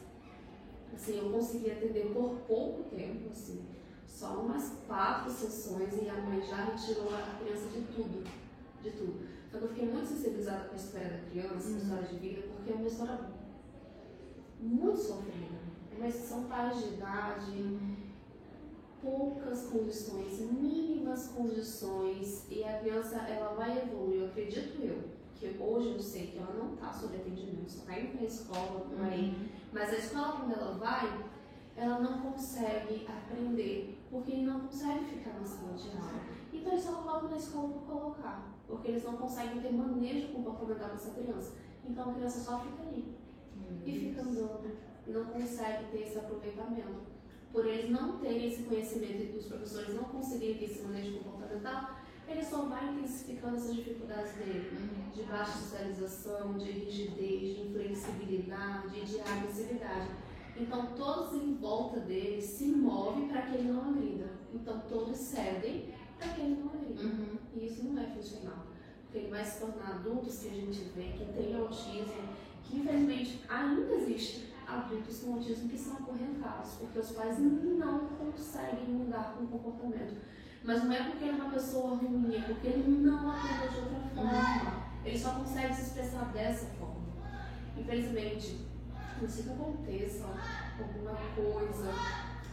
Assim, eu consegui atender por pouco tempo, assim, só umas quatro sessões e a mãe já retirou a criança de tudo, de tudo. Então eu fiquei muito sensibilizada com a história da criança, com a história de vida, porque é uma história muito sofrida. Mas são pais de idade, poucas condições, mínimas condições, e a criança ela vai evoluir, eu acredito eu, que hoje eu sei que ela não está sob atendimento, só está indo para a escola, por aí, mas a escola quando ela vai, ela não consegue aprender, porque não consegue ficar na sala de aula. Então eles só colocam na escola por colocar, porque eles não conseguem ter manejo comportamental dessa criança. Então a criança só fica ali e fica andando, e não consegue ter esse aproveitamento. Por eles não terem esse conhecimento e os professores não conseguirem ter esse manejo comportamental, ele só vai intensificando essas dificuldades dele, de baixa socialização, de rigidez, de inflexibilidade, de agressividade. Então todos em volta dele se movem para que ele não agrida. Então todos cedem para que ele não agrida. E isso não é funcional. Porque ele vai se tornar adultos que a gente vê que tem autismo, que infelizmente ainda existe adultos com autismo que são acorrentados, porque os pais não conseguem lidar com o comportamento. Mas não é porque ele é uma pessoa ruim, é porque ele não aprendeu de outra forma. Ele só consegue se expressar dessa forma. Infelizmente, não sei que aconteça alguma coisa,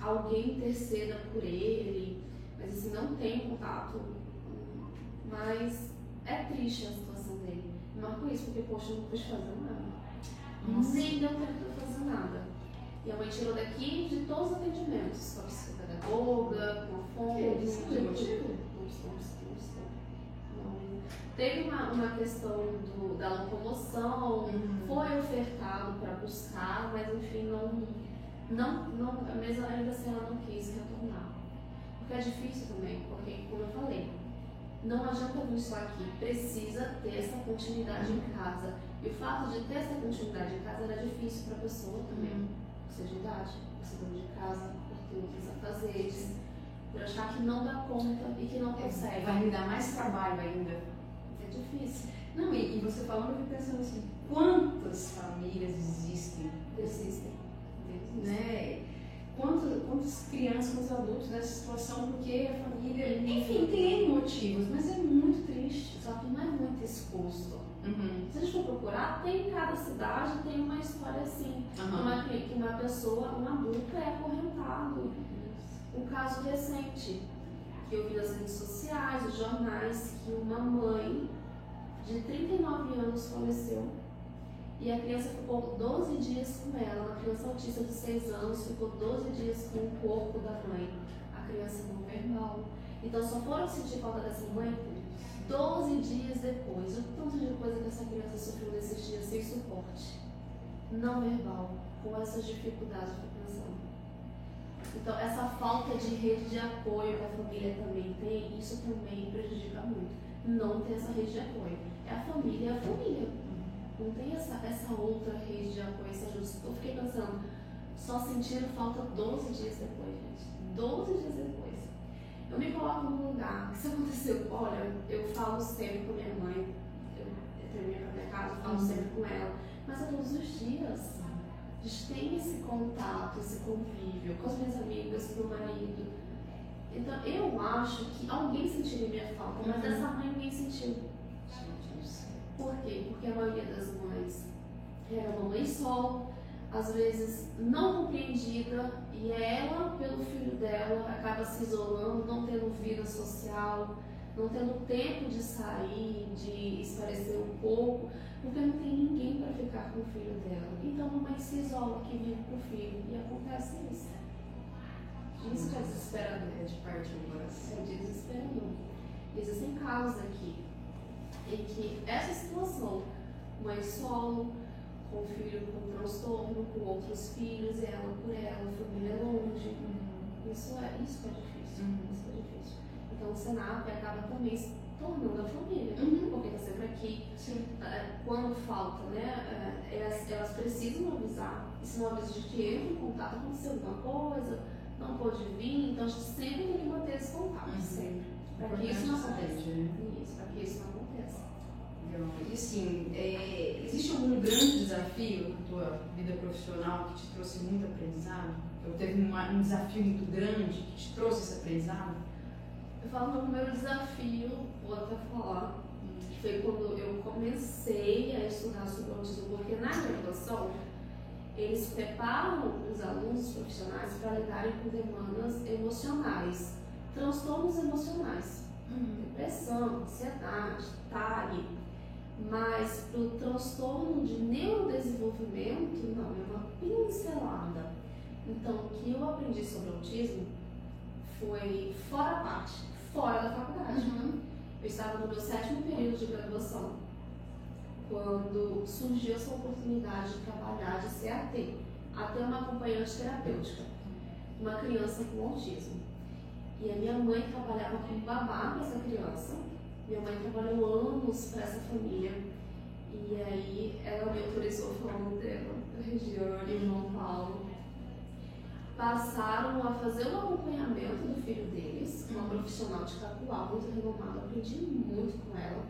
alguém interceda por ele, mas assim, não tem contato. Mas é triste a situação dele. Me marcou isso, porque, poxa, eu não pude fazer nada. Nem deu tempo de fazer nada. E a mãe tirou daqui de todos os atendimentos, com a psicopedagoga, com a não estou. Não. Teve uma, uma questão do, da locomoção, foi ofertado para buscar, mas enfim, não, não, não, mesmo ainda assim ela não quis retornar. Porque é difícil também, porque, como eu falei, não adianta vir só aqui, precisa ter essa continuidade em casa. E o fato de ter essa continuidade em casa era difícil para a pessoa também, por ser de idade, por ser dona de casa, por ter outros afazeres, por achar que não dá conta e que não consegue. Vai me dar mais trabalho ainda. É difícil. Não, e, e você falando, eu fico pensando assim, quantas famílias adultos nessa situação, porque a família, enfim, tem motivos, mas é muito triste. Só que não é muito exposto. Uhum. Se a gente for procurar, tem em cada cidade tem uma história assim. Aham. Uma, que que uma pessoa, um adulto é acorrentado. Um caso recente que eu vi nas redes sociais, nos jornais, que uma mãe de 39 anos faleceu e a criança ficou 12 dias com ela. Uma criança autista de 6 anos ficou 12 dias com o corpo da mãe. A criança não verbal. Então só foram sentir falta dessa mãe 12 dias depois. O tanto de coisa que essa criança sofreu nesses dias sem suporte. Não verbal, com essas dificuldades de compreensão. Então, essa falta de rede de apoio que a família também tem, isso também prejudica muito. Não ter essa rede de apoio. É a família, é a família. Não tem essa, essa outra rede de apoio, essa ajuda. Eu fiquei pensando, só sentiram falta 12 dias depois, gente. 12 dias depois. Eu me coloco num lugar que se aconteceu, olha, eu falo sempre com minha mãe, eu, terminei pra minha casa, eu falo Uhum. sempre com ela, mas é todos os dias. A gente tem esse contato, esse convívio com as minhas amigas, com o meu marido. Então eu acho que alguém sentiria minha falta, mas Uhum. essa mãe ninguém sentiu. Por quê? Porque a maioria das mães era uma mãe solo, às vezes não compreendida, e ela, pelo filho dela, acaba se isolando, não tendo vida social, não tendo tempo de sair, de esparecer um pouco, porque não tem ninguém para ficar com o filho dela. Então a mamãe se isola que vive com o filho e acontece isso. Isso que é desesperador. É de parte do coração. É desesperador. Existem casos aqui em que essa situação, mãe solo, com filho com transtorno, com outros filhos, ela por ela, família longe. Uhum. Isso, é, isso é difícil. Uhum. Isso é difícil. Então o Senap acaba também se tornando a família, uhum. porque está sempre aqui. É, quando falta, né? É, elas, elas precisam avisar. E se não avisa de que entra em contato, aconteceu alguma coisa, não pôde vir, então a gente sempre tem que manter esse contato, uhum. sempre. Para que isso não aconteça. Né? Isso, para que isso não aconteça. E assim, é, existe algum grande desafio na tua vida profissional que te trouxe muito aprendizado? Ou teve uma, um desafio muito grande que te trouxe esse aprendizado? Eu falo que o primeiro desafio, vou até falar, foi quando eu comecei a estudar sobre autismo, porque na graduação eles preparam os alunos profissionais para lidarem com demandas emocionais, transtornos emocionais. Depressão, ansiedade, TAG, mas para o transtorno de neurodesenvolvimento, não, é uma pincelada. Então, o que eu aprendi sobre autismo foi fora a parte, fora da faculdade. Uhum. Eu estava no meu sétimo período de graduação, quando surgiu essa oportunidade de trabalhar de CAT, até uma acompanhante terapêutica, uma criança com autismo. E a minha mãe trabalhava como babá para essa criança minha mãe trabalhou anos para essa família. E aí ela me autorizou falando dela, Regiane, irmão Paulo. Passaram a fazer um acompanhamento do filho deles, uma profissional de Capuá, muito renomada, aprendi muito com ela.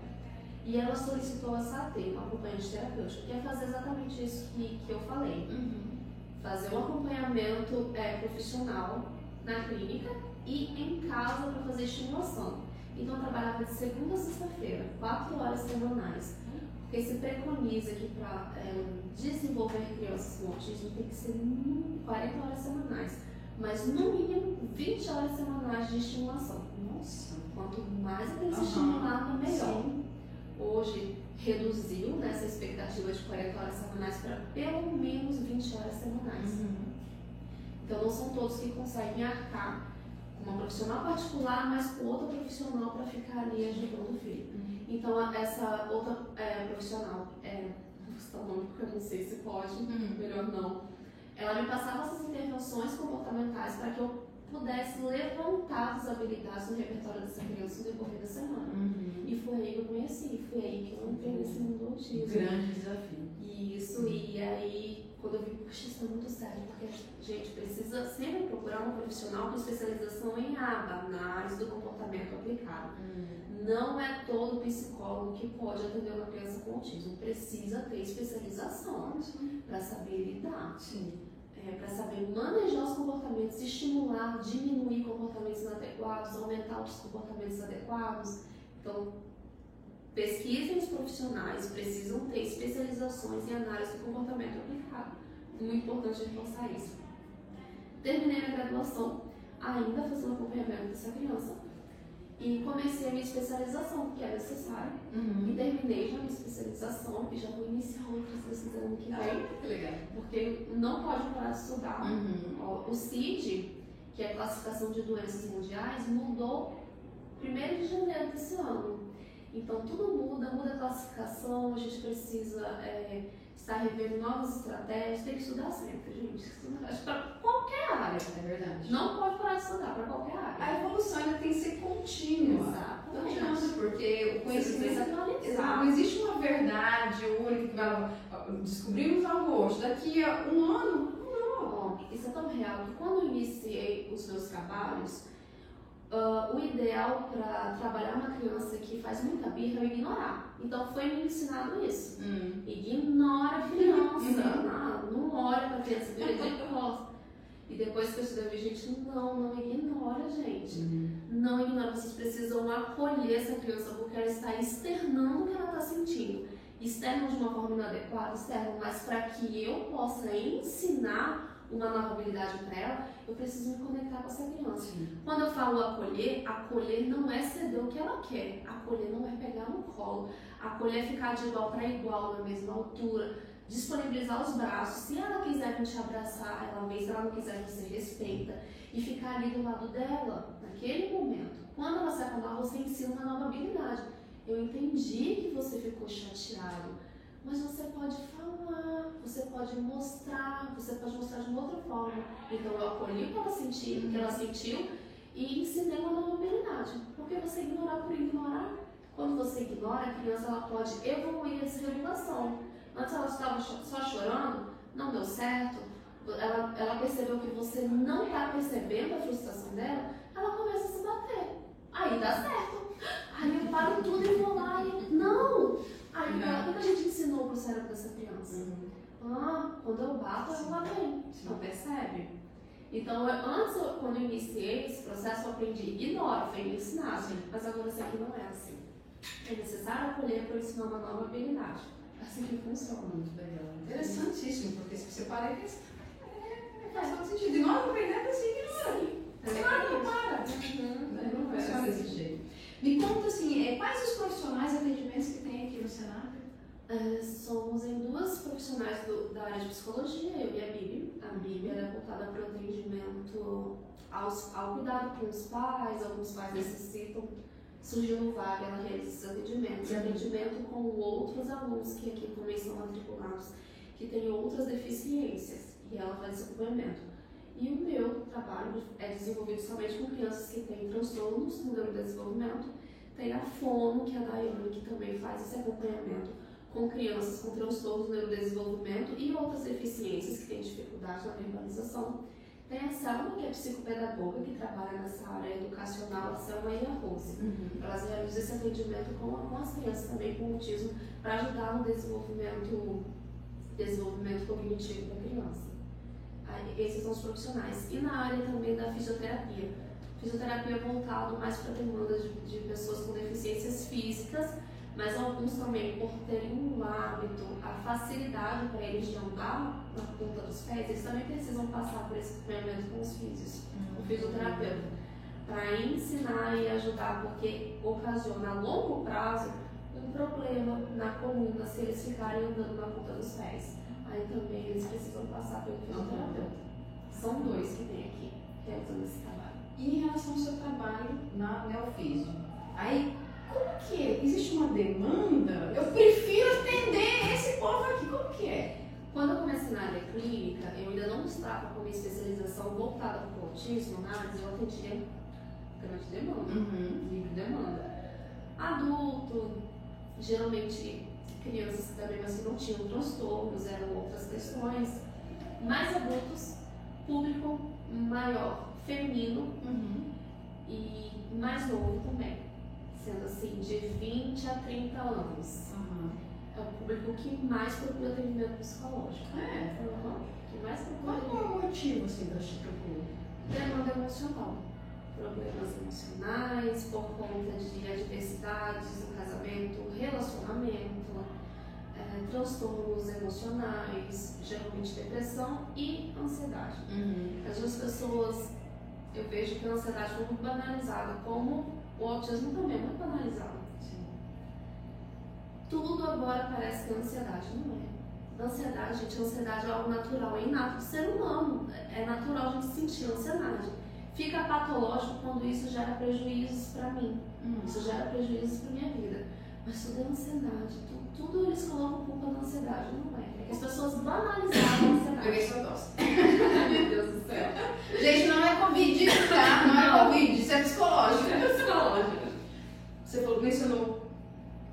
E ela solicitou a SAT, uma acompanhante terapêutica, que é fazer exatamente isso que, que eu falei. Uhum. Fazer um acompanhamento é, profissional na clínica e em casa para fazer estimulação. Então eu trabalhava de segunda a sexta-feira, quatro horas semanais. Porque se preconiza que para é, desenvolver crianças com autismo tem que ser 40 horas semanais, mas no mínimo 20 horas semanais de estimulação. Nossa, quanto mais a criança uhum. melhor. Sim. Hoje reduziu né, essa expectativa de 40 horas semanais para pelo menos 20 horas semanais. Uhum. Então não são todos que conseguem arcar uma profissional particular, mas com outra profissional para ficar ali ajudando o filho. Uhum. Então, essa outra é, profissional, é, vou citar o nome porque eu não sei se pode, uhum. melhor não, ela me passava essas intervenções comportamentais para que eu pudesse levantar as habilidades no repertório dessa criança no decorrer da semana. Uhum. E foi aí que eu conheci, foi aí que eu entrei nesse mundo do autismo. Grande desafio. Isso, e aí quando eu vi, puxa, isso é muito sério, porque a gente precisa sempre procurar um profissional com especialização em ABA, na análise do comportamento aplicado. Hum. Não é todo psicólogo que pode atender uma criança com autismo, precisa ter especialização para saber lidar. É, para saber manejar os comportamentos, estimular, diminuir comportamentos inadequados, aumentar os comportamentos adequados. Então, pesquisem os profissionais, precisam ter especializações em análise do comportamento aplicado. Muito importante reforçar isso. Terminei a graduação, ainda fazendo acompanhamento dessa criança, e comecei a minha especialização, que é necessário. Uhum. E terminei já a minha especialização e já vou iniciar outra especialização ano que vem. Ah, que legal. Porque não pode parar de estudar. Uhum. O CID, que é a classificação de doenças mundiais, mudou 1 de janeiro desse ano. Então tudo muda, muda a classificação, a gente precisa é, estar revendo novas estratégias, tem que estudar sempre, gente. Estudar para qualquer área. É verdade. Não pode parar de estudar para qualquer área. A evolução ainda tem que ser contínua. Exato. Não adianta, porque o conhecimento. Não existe uma verdade única que vai. Descobrimos algo hoje, daqui a um ano. Não. Isso é tão real que quando eu iniciei os meus trabalhos, Uh, o ideal para trabalhar uma criança que faz muita birra é ignorar. Então foi me ensinado isso. Hum. Ignora a criança. Uhum. Ah, não olha para a criança, vira de costas. E depois que eu estudei, gente, não, não ignora, gente. Uhum. Não ignora, vocês precisam acolher essa criança porque ela está externando o que ela está sentindo. Externo de uma forma inadequada, externo, mas para que eu possa ensinar uma nova habilidade para ela, eu preciso me conectar com essa criança. Quando eu falo acolher, acolher não é ceder o que ela quer, acolher não é pegar no colo, acolher é ficar de igual para igual, na mesma altura, disponibilizar os braços. Se ela quiser te abraçar, ela vem, se ela não quiser, você respeita e ficar ali do lado dela, naquele momento. Quando ela se acalmar, você ensina uma nova habilidade. Eu entendi que você ficou chateado, mas você pode falar, você pode mostrar, você pode mostrar de uma outra forma. Então eu acolhi o que ela sentiu, o que ela sentiu e ensinei uma nova habilidade. Porque você ignorar por ignorar, quando você ignora, a criança ela pode evoluir a desregulação. Antes ela estava só chorando, não deu certo, ela, ela percebeu que você não está percebendo a frustração dela, ela começa a se bater. Aí dá certo. Aí eu paro tudo e vou lá e. Não! Aí o que a gente ensinou pro cérebro dessa criança? Uhum. Ah, quando eu bato, ela vem. Não percebe? Então, antes, quando eu iniciei esse processo, eu aprendi, ignora, foi me ensinar. Mas agora isso aqui não é assim. É necessário acolher para ensinar uma nova habilidade. Assim que funciona. Muito legal. Interessantíssimo, porque se você parar e pensar, é, faz todo sentido. Ignora o aprendendo assim, ignora. Claro, não para. Uhum. Né? Não funciona desse jeito. Me conta assim, é, quais os profissionais e atendimentos que tem aqui no Senado? Uh, somos em duas profissionais do, da área de psicologia, eu e a Bibi. A Bibi é voltada para o atendimento aos, ao cuidado com os pais, alguns pais necessitam. Surgiu vaga, ela realiza esses atendimentos. E atendimento com outros alunos que aqui também são matriculados, que têm outras deficiências. E ela faz esse acompanhamento. E o meu trabalho é desenvolvido somente com crianças que têm transtornos no neurodesenvolvimento. Tem a FONO, que é a Daiane, que também faz esse acompanhamento com crianças com transtornos no neurodesenvolvimento e outras deficiências que têm dificuldade na verbalização. Tem a Selma, que é psicopedagoga, que trabalha nessa área educacional, a Selma e a Rose. Uhum. Elas realizam esse atendimento com, com as crianças também com autismo para ajudar no desenvolvimento, desenvolvimento cognitivo da criança. Esses são os profissionais. E na área também da fisioterapia. Fisioterapia voltado mais para demandas de, de pessoas com deficiências físicas, mas alguns também, por terem um hábito, a facilidade para eles de andar na ponta dos pés, eles também precisam passar por esse treinamento com os físicos, uhum. o fisioterapeuta, para ensinar e ajudar, porque ocasiona a longo prazo um problema na coluna se eles ficarem andando na ponta dos pés aí também eles precisam passar pelo fisioterapeuta. São dois que tem aqui realizando esse trabalho. E em relação ao seu trabalho na Neofísio, aí como que é? Existe uma demanda? Eu prefiro atender esse povo aqui, como que é? Quando eu comecei na área clínica, eu ainda não estava com minha especialização voltada para o autismo, mas eu atendia grande demanda, uhum. livre demanda. Adulto, geralmente crianças também assim, não tinham transtornos, eram outras questões, mais adultos, público maior, feminino uhum. e mais novo também, sendo assim, de 20 a 30 anos. Uhum. É o público que mais procura atendimento psicológico. É. Uhum. Que mais procura. Qual é o motivo assim, da procura? Demanda emocional problemas emocionais, por conta de adversidades no casamento, relacionamento, é, transtornos emocionais, geralmente depressão e ansiedade. Uhum. As duas pessoas, eu vejo que a ansiedade foi muito banalizada, como o autismo também é muito banalizado. Sim. Tudo agora parece que é ansiedade, não é? Ansiedade, gente, ansiedade é algo natural, é inato do ser humano. É natural a gente sentir ansiedade fica patológico quando isso gera prejuízos para mim. Hum. Isso gera prejuízos para minha vida. Mas tudo é ansiedade. Tudo, tudo eles colocam culpa na ansiedade. Não é. É as pessoas a ansiedade. Peguei sua dose. Meu Deus do céu. Gente, não é Covid, tá? Não, é Covid. Isso é psicológico. É psicológico. Você falou, mencionou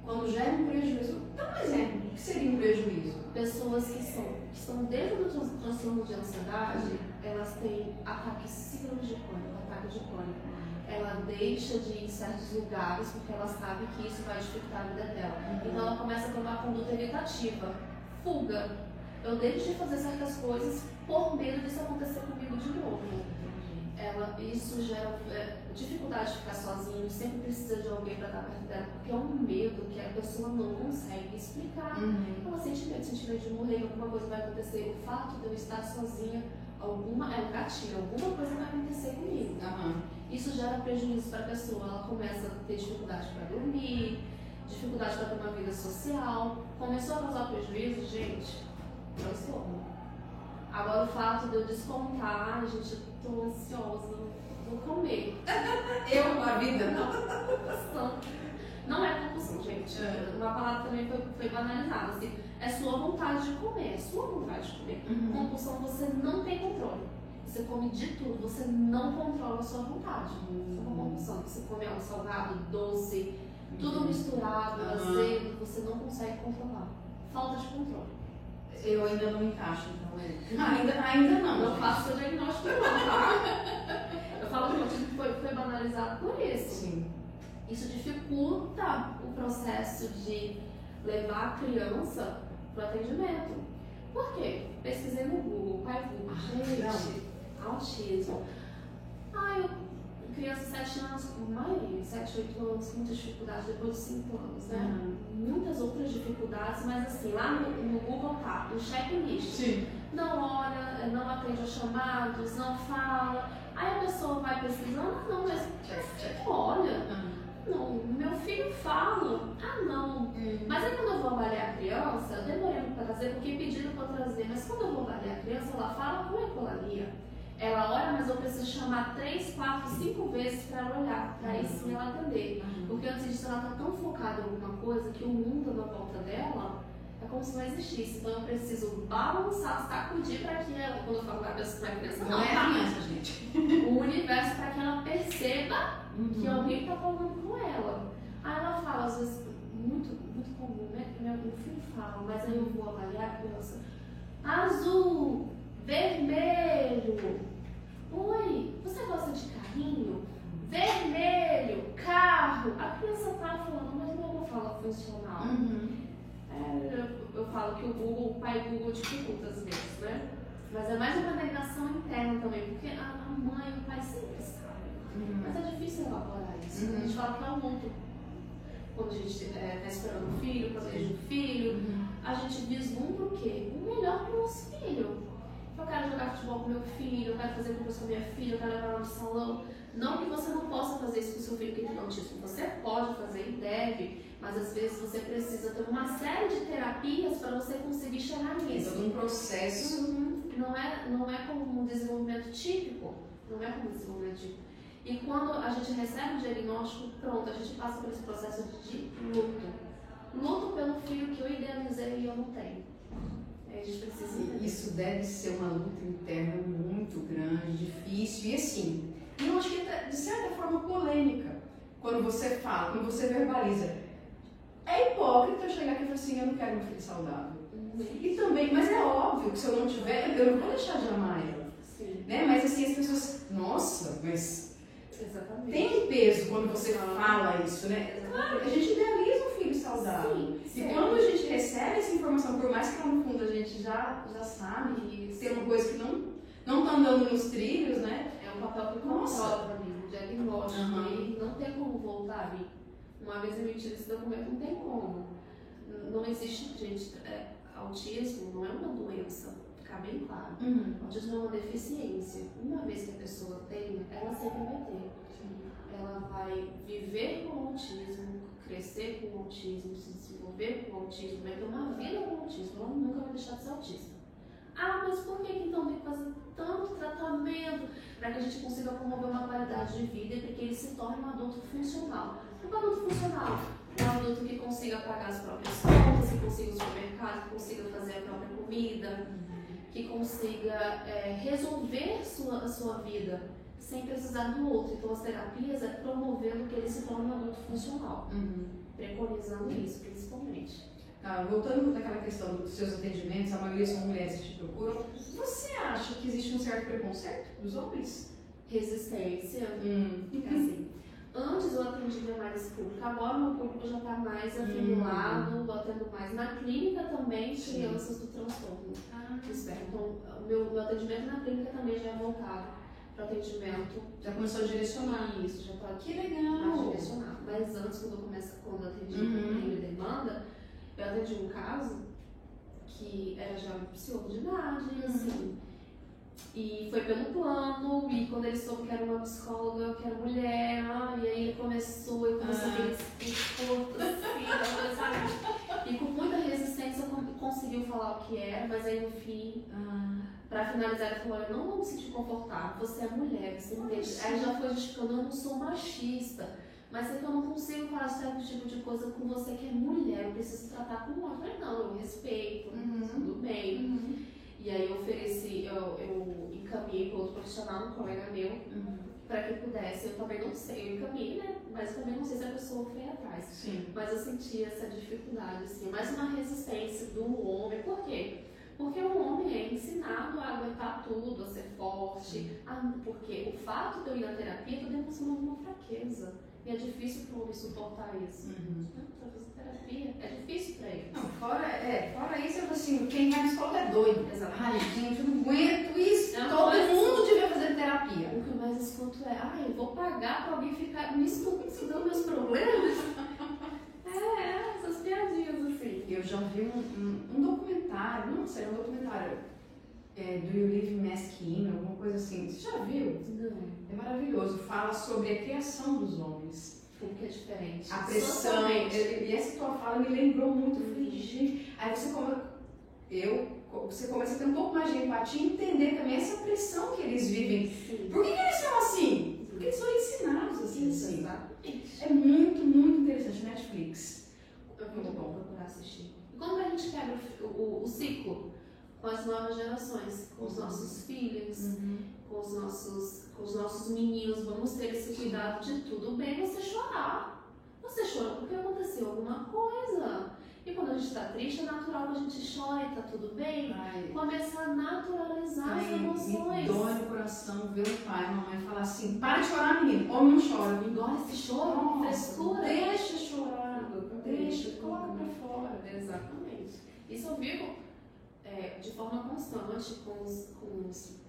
quando gera um prejuízo. Dá um exemplo. O que seria um prejuízo? Pessoas que são, que estão dentro do transtorno de ansiedade elas têm ataques síndrome de pânico, ataque de pânico. Ela deixa de ir em certos lugares porque ela sabe que isso vai dificultar a vida dela. Uhum. Então ela começa a tomar conduta evitativa, fuga. Eu deixo de fazer certas coisas por medo disso acontecer comigo de novo. Ela, isso gera é, dificuldade de ficar sozinho, sempre precisa de alguém para estar perto dela, porque é um medo que a pessoa não consegue explicar. Uhum. Ela sente medo, sente medo de morrer, alguma coisa vai acontecer. O fato de eu estar sozinha alguma, é um gatilho, alguma coisa vai acontecer comigo. Aham. Isso gera prejuízo para a pessoa. Ela começa a ter dificuldade para dormir, dificuldade para ter uma vida social. Começou a causar prejuízo, gente, transtorno. Agora o fato de eu descontar, gente, eu tô ansiosa, vou comer. Eu com a vida, não. Compulsão. Não é compulsão, gente. É. Uma palavra também foi, foi banalizada. Assim, é sua vontade de comer, é sua vontade de comer. Uhum. Compulsão você não tem controle. Você come de tudo, você não controla a sua vontade. Isso é uma compulsão. Você come algo salgado, doce, tudo misturado, Aham. azedo, você não consegue controlar. Falta de controle. Eu ainda não encaixo, então. é. Ainda, ainda não. Não faço seu diagnóstico não, tá? Eu falo que o foi, foi banalizado por isso. Sim. Isso dificulta o processo de levar a criança para o atendimento. Por quê? Pesquisei no Google, pai Google, gente, autismo. Ah, eu, criança de 7 anos, a maioria, 7, 8 anos, com muita dificuldade depois dos 5 anos, né? Uhum. Muitas outras dificuldades, mas assim, lá no, no Google tá, o checklist. Sim. Não olha, não atende aos chamados, não fala. Aí a pessoa vai pesquisando, ah, não, mas check. olha, Uhum. não, meu filho fala. Ah, não. Mas aí quando eu vou avaliar a criança, eu demorei para trazer, porque pediram para trazer, mas quando eu vou avaliar a criança, ela fala com ecolalia. Ela olha, mas eu preciso chamar três, quatro, cinco vezes para ela olhar, para aí sim ela atender. Porque antes disso ela está tão focada em alguma coisa que o mundo na volta dela é como se não existisse. Então eu preciso balançar, sacudir para que ela, quando eu falo para a criança, Não não, é tá? criança, gente. o universo para que ela perceba que Uhum. alguém está falando com ela. Aí ela fala, às vezes, muito, muito comum, né? Meu filho fala, mas aí eu vou avaliar a criança. Azul, vermelho. Oi, você gosta de carrinho? Vermelho, carro. A criança tá falando, mas não é uma fala funcional. Uhum. É, eu, eu falo que o Google, o pai Google dificulta às vezes, né? Mas é mais uma negação interna também, porque a, a mãe e o pai sempre sabem. Uhum. Mas é difícil elaborar isso. Uhum. A gente fala que é um luto. Quando a gente está esperando um filho, quando a gente um filho, Uhum. a gente vislumbra o quê? O melhor para o nosso filho. Eu quero jogar futebol com meu filho, eu quero fazer compras com minha filha, eu quero levar ela no salão. Não que você não possa fazer isso com seu filho que tem autismo. Você pode fazer e deve, mas às vezes você precisa ter uma série de terapias para você conseguir chegar É nisso. todo um processo. Uhum. Não, é, não é como um desenvolvimento típico. Não é como um desenvolvimento típico. E quando a gente recebe o diagnóstico, pronto, a gente passa por esse processo de luto. Luto pelo filho que eu idealizei e eu não tenho. Entender. Isso deve ser uma luta interna muito grande, difícil e assim. E eu acho que é de certa forma polêmica quando você fala, quando você verbaliza. É hipócrita chegar aqui e falar assim, eu não quero meu filho saudável. Uhum. E também, mas é óbvio que se eu não tiver, eu não vou deixar de amar ela. Sim, Né? Mas assim, as pessoas, nossa, mas exatamente. tem um peso quando você fala isso, né? Claro, a gente idealiza saudável. Sim, E sim. quando a gente recebe essa informação, por mais que lá no fundo a gente já, já sabe que tem uma coisa que não não tá andando nos trilhos, né? É um papel que controla pra mim, o diagnóstico. Aham. E não tem como voltar ali. Uma vez emitido esse documento, não tem como. Não existe, gente, é, autismo não é uma doença, ficar bem claro. Autismo é uma deficiência. Uma vez que a pessoa tem, ela sempre vai ter. Ela vai viver com autismo, crescer com autismo, se desenvolver com autismo, vai ter uma vida com autismo, ela nunca vai deixar de ser autista. Ah, mas por que então tem que fazer tanto tratamento para que a gente consiga promover uma qualidade de vida e para que ele se torne um adulto funcional? Um adulto funcional, um adulto que consiga pagar as próprias contas, que consiga ao supermercado, que consiga fazer a própria comida, que consiga é, resolver sua, a sua vida sem precisar do outro. Então, as terapias é promovendo que ele se torne um adulto funcional, preconizando isso, principalmente. Ah, voltando naquela questão dos seus atendimentos, a maioria são mulheres que te procuram. Você acha que existe um certo preconceito dos homens? Resistência, Hum. é assim. Antes eu atendia mais público, agora o meu público já está mais afinulado, eu atendo mais na clínica também crianças do transtorno. Ah, espectro. Então, o meu, meu atendimento na clínica também já é voltado para atendimento. já começou a direcionar. Isso, já está Que legal! direcionado. Mas antes, quando eu, começo, quando eu atendi Uhum. demanda, eu atendi um caso que era já um senhor de idade, Uhum. assim, E foi pelo plano, e quando ele soube que era uma psicóloga, que era mulher, ah, e aí ele começou, e começou Ah. aquele discurso assim, aquela coisa, sabe? E com muita resistência con- conseguiu falar o que era, mas aí no fim, Ah, pra finalizar, ele falou, eu não vou me sentir confortável, você é mulher, você me deixa. Aí já foi justificando, eu não sou machista, mas é que eu não consigo falar certo tipo de coisa com você que é mulher, eu preciso tratar com amor. Eu falei, não, eu respeito, Uhum. tudo bem. uhum, E aí eu ofereci, eu, eu encaminhei para outro profissional, um colega meu, uhum. Para que pudesse. Eu também não sei, eu encaminhei, né? Mas também não sei se a pessoa foi atrás. Sim. Mas eu senti essa dificuldade, assim, mais uma resistência do homem. Por quê? Porque o homem é ensinado a aguentar tudo, a ser forte. a- porque o fato de eu ir na terapia está demonstrando uma fraqueza. E é difícil para o homem suportar isso. Uhum. Não, é difícil para ele. Não, fora, é, fora isso, eu falo assim, quem vai na escola é doido. Exato. Ai, gente, eu não aguento isso. Não, Todo mas- mundo devia fazer terapia. O que eu mais escuto é, ah, eu vou pagar pra alguém ficar me estu- estudando meus problemas. é, essas piadinhas assim. Eu já vi um, um, um documentário, não sei, um documentário é, do You Live in Masculine, alguma coisa assim. Você já viu? Não, É maravilhoso. Fala sobre a criação dos homens. Como que é diferente. A pressão. E essa tua fala me lembrou muito. Eu falei, gente. Aí você come, eu, você começa a ter um pouco mais de empatia e entender também essa pressão que eles vivem. Sim. Por que, que eles são assim? Porque eles são ensinados assim. Assim. É muito, muito interessante. Netflix. É muito bom procurar assistir. E como a gente quebra o, o, o ciclo com as novas gerações, com os nossos filhos, com os nossos, com os nossos meninos, vamos ter esse cuidado de tudo bem você chorar. Você chora porque aconteceu alguma coisa. E quando a gente está triste, é natural que a gente chore, tá tudo bem. Ai, Começa a naturalizar as Ai, me emoções. dói no coração ver o pai e a mamãe falar assim, para de chorar, menino. Homem não chora. Engole esse choro, Nossa, frescura. Deixa chorar. Deixa, Deixa, coloca pra fora. Exatamente. Isso eu vivo é, de forma constante com os, com os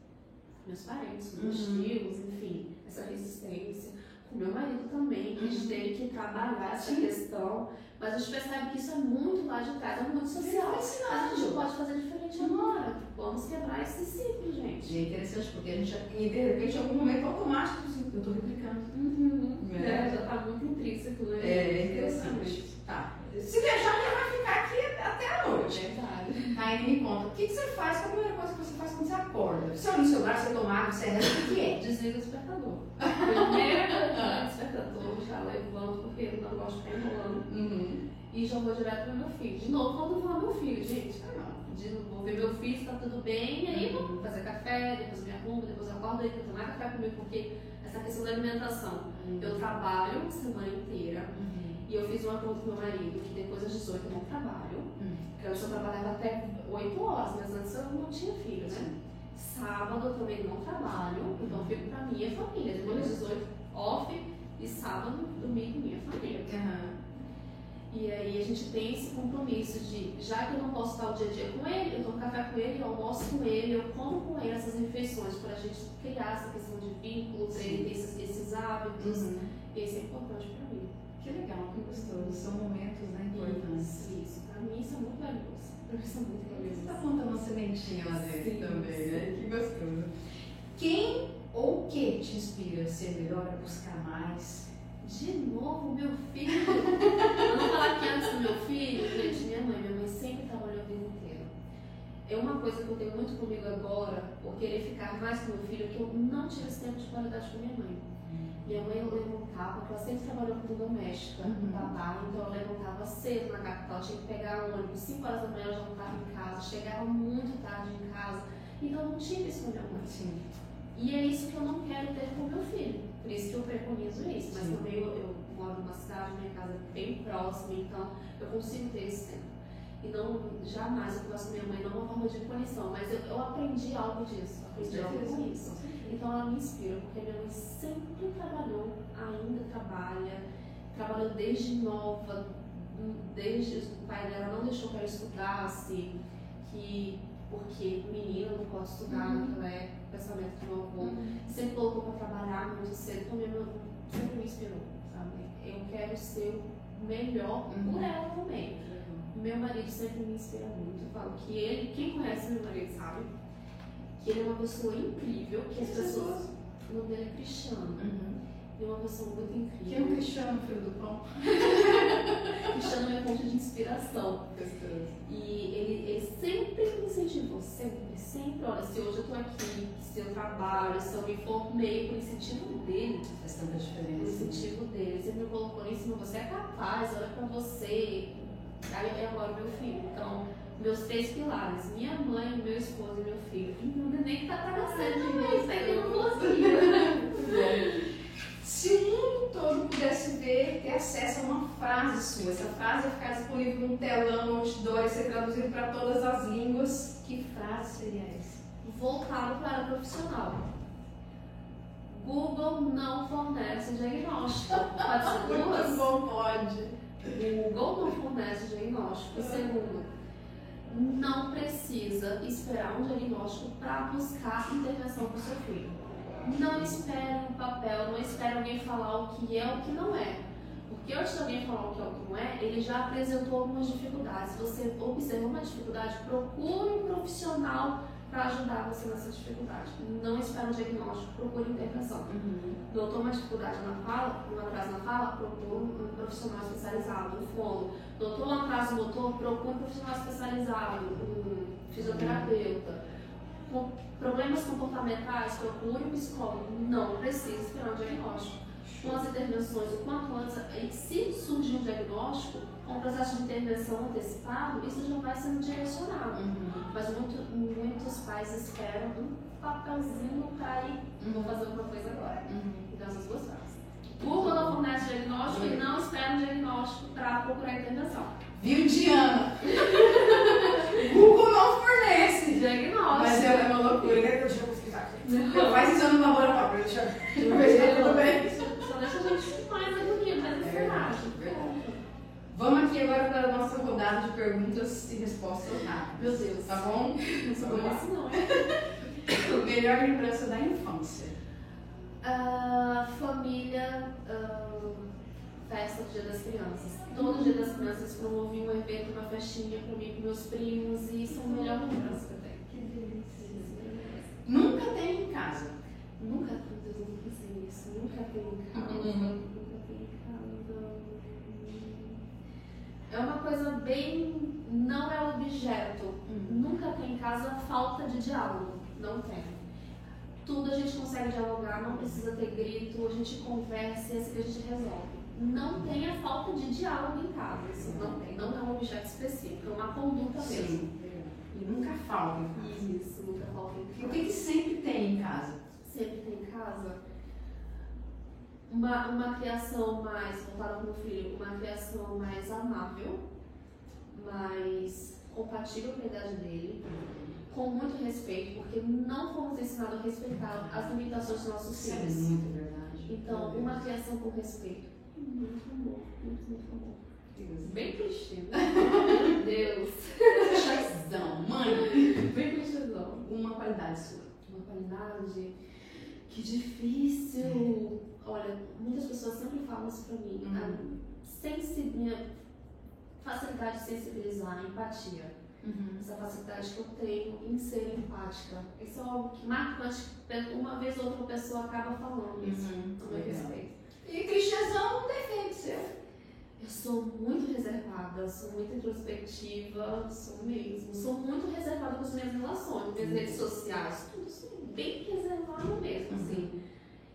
meus parentes, com meus Uhum. tios, enfim, essa resistência. Com meu marido também, que a gente Uhum. teve que trabalhar essa questão. Mas a gente percebe que isso é muito lá de trás, é muito social. Mas a gente pode fazer diferente agora. Vamos quebrar esse ciclo, gente. E é interessante porque a gente, e de repente, em algum momento automático, assim, eu tô replicando. Uhum. É. É, já tá muito intrínseco, né? É interessante. Tá. Se deixar, ele vai ficar aqui até a noite. Verdade. Aí me conta, o que, que você faz? Qual a primeira coisa que você faz quando você acorda? Você olha no seu braço, você toma água, você reza, o que que é? Desliga o despertador. Primeira coisa, despertador, já levanto, porque eu não gosto de ficar enrolando. Uhum. E já vou direto pro meu filho. De novo, quando eu vou meu filho, gente. De novo, vou ver meu filho, se tá tudo bem, e aí vou fazer café, depois me arrumo, depois acordo, aí eu tomar café comigo, porque essa questão da alimentação. Eu trabalho a semana inteira, Uhum. e eu fiz um acordo com meu marido que depois das 18 eu não trabalho. Uhum. Porque eu trabalhava até 8 horas, mas antes eu não tinha filho, né? Sábado eu também não trabalho, então fico pra minha família. Depois das 18, off, e sábado, domingo, minha família. Aham. E aí a gente tem esse compromisso de, já que eu não posso estar o dia a dia com ele, eu tomo café com ele, eu almoço com ele, eu como com ele essas refeições para a gente criar essa questão de vínculo, pra ele ter esses, esses hábitos. Uhum. E isso é importante para mim. Que legal, que gostoso. São momentos né, importantes. Isso, isso. Para mim isso é muito valioso. É muito Você está valioso. plantando uma sementinha lá dentro Sim, também, sim. né? Que gostoso. Quem ou o que te inspira a ser melhor, a buscar mais? De novo, meu filho. Não falar que antes do meu filho, gente, minha mãe, minha mãe sempre trabalhou a vida inteira. É uma coisa que eu tenho muito comigo agora, por querer ficar mais com meu filho, que eu não tive esse tempo de qualidade com minha mãe. Minha mãe eu levantava, porque ela sempre trabalhou como doméstica, Uhum. babá, então eu levantava cedo na capital, tinha que pegar um ônibus, 5 horas da manhã eu já não estava em casa, chegava muito tarde em casa, então não tive isso com minha mãe. Sim. E é isso que eu não quero ter com meu filho. Por isso que eu preconizo isso. Mas Sim. também eu, eu moro numa cidade, minha casa é bem próxima, então eu consigo ter esse tempo. E não, jamais eu faço com minha mãe, não uma forma de punição, mas eu, eu aprendi algo disso. Aprendi algo com isso. Então ela me inspira, porque minha mãe sempre trabalhou, ainda trabalha, trabalhou desde nova, desde o pai dela não deixou que ela estudasse, que porque menina não pode estudar Uhum. naquela época, pensamento do meu avô, sempre colocou para trabalhar muito cedo, então minha mãe sempre me inspirou, sabe? Eu quero ser o melhor Uhum. por ela também. Meu marido sempre me inspira muito. Eu falo que ele, quem conhece meu marido sabe, que ele é uma pessoa incrível, que as pessoas. O nome dele é Cristiano. Uhum. Ele é uma pessoa muito incrível. Quem é o Cristiano, filho do pão? Cristiano é minha fonte de inspiração. E ele, ele sempre me incentivou, sempre, sempre. Olha, se hoje eu tô aqui, se eu trabalho, se eu me formei, por incentivo dele. Faz tanta O diferença. incentivo dele. Ele sempre me colocou em cima, você é capaz, olha pra você. Aí é agora o meu filho. Então, meus três pilares, minha mãe, meu esposo e meu filho. E meu neném tá atravessando de mim, indo no mocinho. Se o mundo todo pudesse ver, ter acesso a uma frase sua, essa frase ia ficar disponível num telão, outdoor, ia ser traduzido para todas as línguas, que frase seria essa? Voltado para a profissional. Google não fornece diagnóstico. Pode ser duas? bom, pode. Google não fornece diagnóstico. E segundo, não precisa esperar um diagnóstico para buscar intervenção para o seu filho. Não espere um papel, não espere alguém falar o que é o que não é. Porque antes de alguém falar o que é o que não é, ele já apresentou algumas dificuldades. Se você observa uma dificuldade, procure um profissional para ajudar você nessa dificuldade. Não espere um diagnóstico, procure intervenção. Notou uma dificuldade na fala, um atraso na fala, procure um profissional especializado, um fono. Notou um atraso motor, procure um profissional especializado, um fisioterapeuta. Com problemas comportamentais, procure um psicólogo. Não precisa esperar um diagnóstico. Com as intervenções, o quanto antes, e se surgir um diagnóstico, com o processo de intervenção antecipado, isso já vai sendo direcionado. Mas muito- muitos pais esperam um papelzinho para ir, vou fazer alguma coisa agora. Então, essas duas frases. Google não fornece diagnóstico e não espera um diagnóstico para procurar intervenção. Viu, Diana? Google não fornece. Diagnóstico. Mas é uma loucura, né? Deixa eu pesquisar aqui. Faz exame no laboratório, deixa eu ver se tudo bem. Gente mais É verdade. Vamos aqui agora para a nossa rodada de perguntas e respostas rápidas. Meu Deus. Tá bom? Não sou assim, não. hein? Melhor lembrança da infância. Ah, família, ah, festa do Dia das Crianças. Todo Dia das Crianças promovi um evento, uma festinha comigo, com meus primos, e isso é a melhor lembrança que eu tenho. Que delícia. Nunca tem em casa. Nunca, Deus, não pensei nisso. Nunca tem em casa. Uhum. Nunca tem. É uma coisa bem. Não é objeto. Nunca tem em casa falta de diálogo. Não tem. Tudo a gente consegue dialogar, não precisa ter grito, a gente conversa e assim que a gente resolve. Não tem a falta de diálogo em casa. Isso não tem. Não é um objeto específico, é uma conduta mesmo. Sim. E nunca falta em casa. Isso, nunca falta em casa. o que, que sempre tem em casa? sempre casa uma, uma criação mais voltada para o filho, uma criação mais amável, mais compatível com a idade dele, com muito respeito, porque não fomos ensinados a respeitar as limitações dos nossos é filhos. muito verdade. Então, uma criação com respeito. Muito amor, muito, muito amor. Bem clichê, né? Meu Deus. Chazão, mãe. Bem clichêzão. Uma qualidade sua. Uma qualidade. Que difícil! Olha, muitas pessoas sempre falam isso pra mim. Uhum. A sensi- minha facilidade de sensibilizar, empatia. Essa facilidade que eu tenho em ser empática. Isso é algo que marcante. Uma vez ou outra pessoa acaba falando isso. Uhum. A meu respeito. E clichêzão não defende seu. Eu sou muito reservada, sou muito introspectiva, sou mesmo. Sou muito reservada com as minhas relações, minhas redes sociais, tudo sou bem reservada mesmo, assim.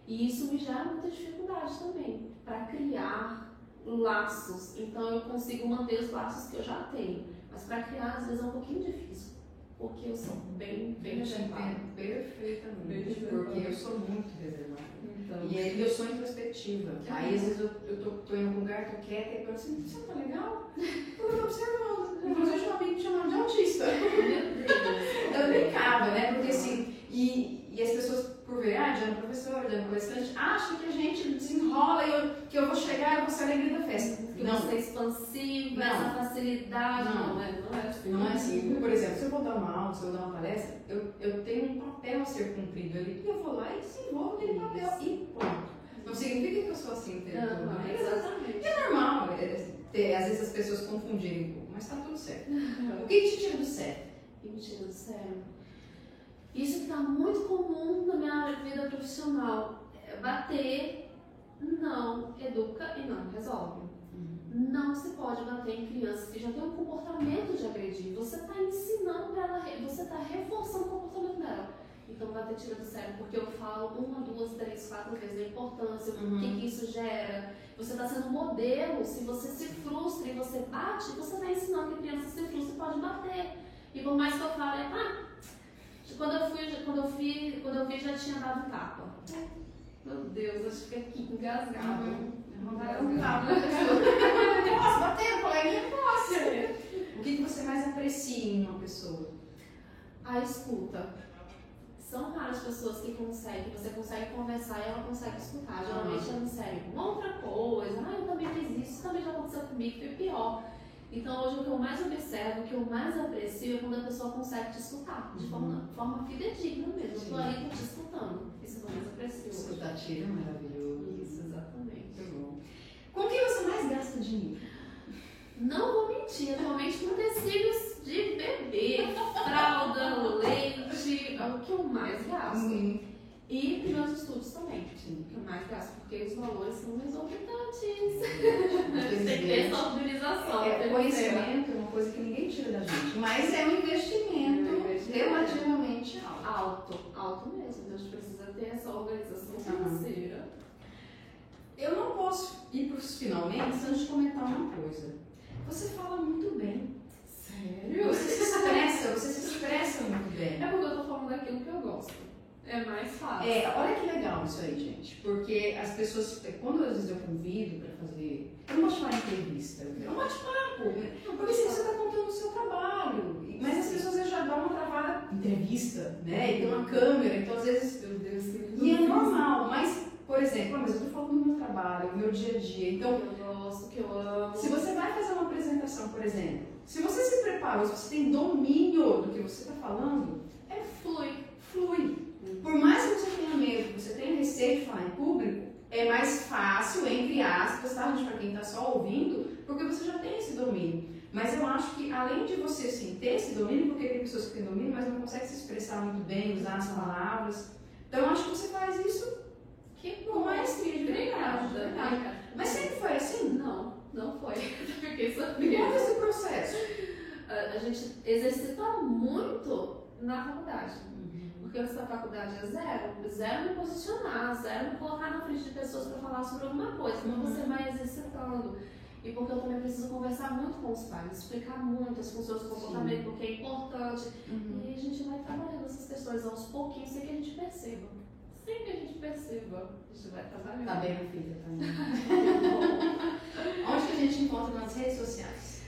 E isso me gera muita dificuldade também para criar laços. Então eu consigo manter os laços que eu já tenho, mas para criar às vezes é um pouquinho difícil, porque eu sou bem, bem reservada. perfeitamente. Porque eu sou muito reservada. Então, E aí eu sou introspectiva. Aí às vezes eu, eu tô, tô em algum lugar, tô quieta e eu assim, você não tá legal? Eu tô observando. Inclusive eu tinha um amigo que chamava de autista. Eu brincava, né? Porque assim, e, e as pessoas, por ver, ah, Diana professora, Diana palestrante, acham que a gente desenrola e eu, que eu vou chegar e vou ser a alegria da festa. Que Não, você é expansiva, Não. essa facilidade. Não. Não, é, não é assim. Não é assim. Por exemplo, se eu vou dar uma aula, se eu vou dar uma palestra, eu, eu tenho um papel a ser cumprido ali. E eu vou lá e desenvolvo aquele papel e ponto. Não significa que eu sou assim o tempo todo. Aham, né? exatamente. É normal, é, ter, às vezes as pessoas confundirem um pouco, mas tá tudo certo. O que, que te tira do sério? E me tira do sério. Isso que está muito comum na minha vida profissional. É bater não educa e não resolve. Uhum. Não se pode bater em crianças que já têm um comportamento de agredir. Você está ensinando para ela, você está reforçando o comportamento dela. Então, bater tira do sério, porque eu falo uma, duas, três, quatro vezes a importância, o Uhum. que, que isso gera. Você está sendo modelo. Se você se frustra e você bate, você está ensinando que a criança se frustra e pode bater. E por mais que eu fale, ah, quando eu fui, quando eu vi, quando eu vi já tinha dado tapa. Meu Deus, acho que aqui engasgado. Uhum. Um tapa. Posso bater, coleguinha? Posso. O que, que você mais aprecia em uma pessoa? A escuta. São raras pessoas que conseguem, você consegue conversar e ela consegue escutar. Geralmente é no sério, uma outra coisa, ah, eu também fiz isso, isso também já aconteceu comigo, foi pior. Então hoje o que eu mais observo, o que eu mais aprecio é quando a pessoa consegue te escutar, de Uhum. forma, forma fidedigna mesmo. Eu tô aí, tô te escutando. Isso eu mais aprecio hoje. Escutativa é maravilhoso. Isso, exatamente. Muito bom. Com quem você mais gasta dinheiro? Não vou mentir, atualmente com tecidos de bebê, fralda, leite, é o que eu mais gasto. E meus estudos também, Sim. que eu mais gasto, porque os valores são exorbitantes. Tem que ter essa organização. É, ter. conhecimento é uma coisa que ninguém tira da gente, mas é um investimento É um investimento. relativamente alto. Alto, alto mesmo. A gente precisa ter essa organização financeira. Eu não posso ir para os finalmente antes de comentar uma coisa. Você fala muito bem. Sério? Você se expressa, você se expressa muito bem. É porque eu tô falando daquilo que eu gosto. É mais fácil. É, olha que legal isso aí, gente. Porque as pessoas, quando às vezes eu convido para fazer. Eu não gosto de falar entrevista, é um bate-papo. né? Porque assim, você está contando o seu trabalho. Mas as pessoas já dão uma travada entrevista, né? E tem uma câmera, então às vezes. Meu Deus, E é normal, mas, por exemplo, ah, mas eu tô falando do meu trabalho, do meu dia a dia. Então, que eu gosto, que eu amo. se você vai fazer uma apresentação, por exemplo, se você se preparou, se você tem domínio do que você está falando, É flui. flui. Por mais que você tenha medo, que você tenha receio de falar em público, é mais fácil, entre aspas, tá, gente, para quem está só ouvindo, porque você já tem esse domínio. Mas eu acho que além de você sim ter esse domínio, porque tem pessoas que têm domínio, mas não conseguem se expressar muito bem, usar as palavras. Então eu acho que você faz isso Que com maestria de verdade. de verdade. Obrigada. Mas sempre foi assim? Não, não foi. Fiquei surpresa. esse processo. A gente exercita muito na faculdade. Porque da faculdade é zero. Zero me posicionar, zero me colocar na frente de pessoas para falar sobre alguma coisa. Então você vai exercitando. E porque eu também preciso conversar muito com os pais, explicar muito as funções do comportamento, porque é importante. Uhum. E a gente vai trabalhando essas questões aos pouquinhos sem que a gente perceba. Sem que a gente perceba. A gente vai trabalhando. Tá bem, minha filha, tá bem. Onde que a gente encontra nas redes sociais?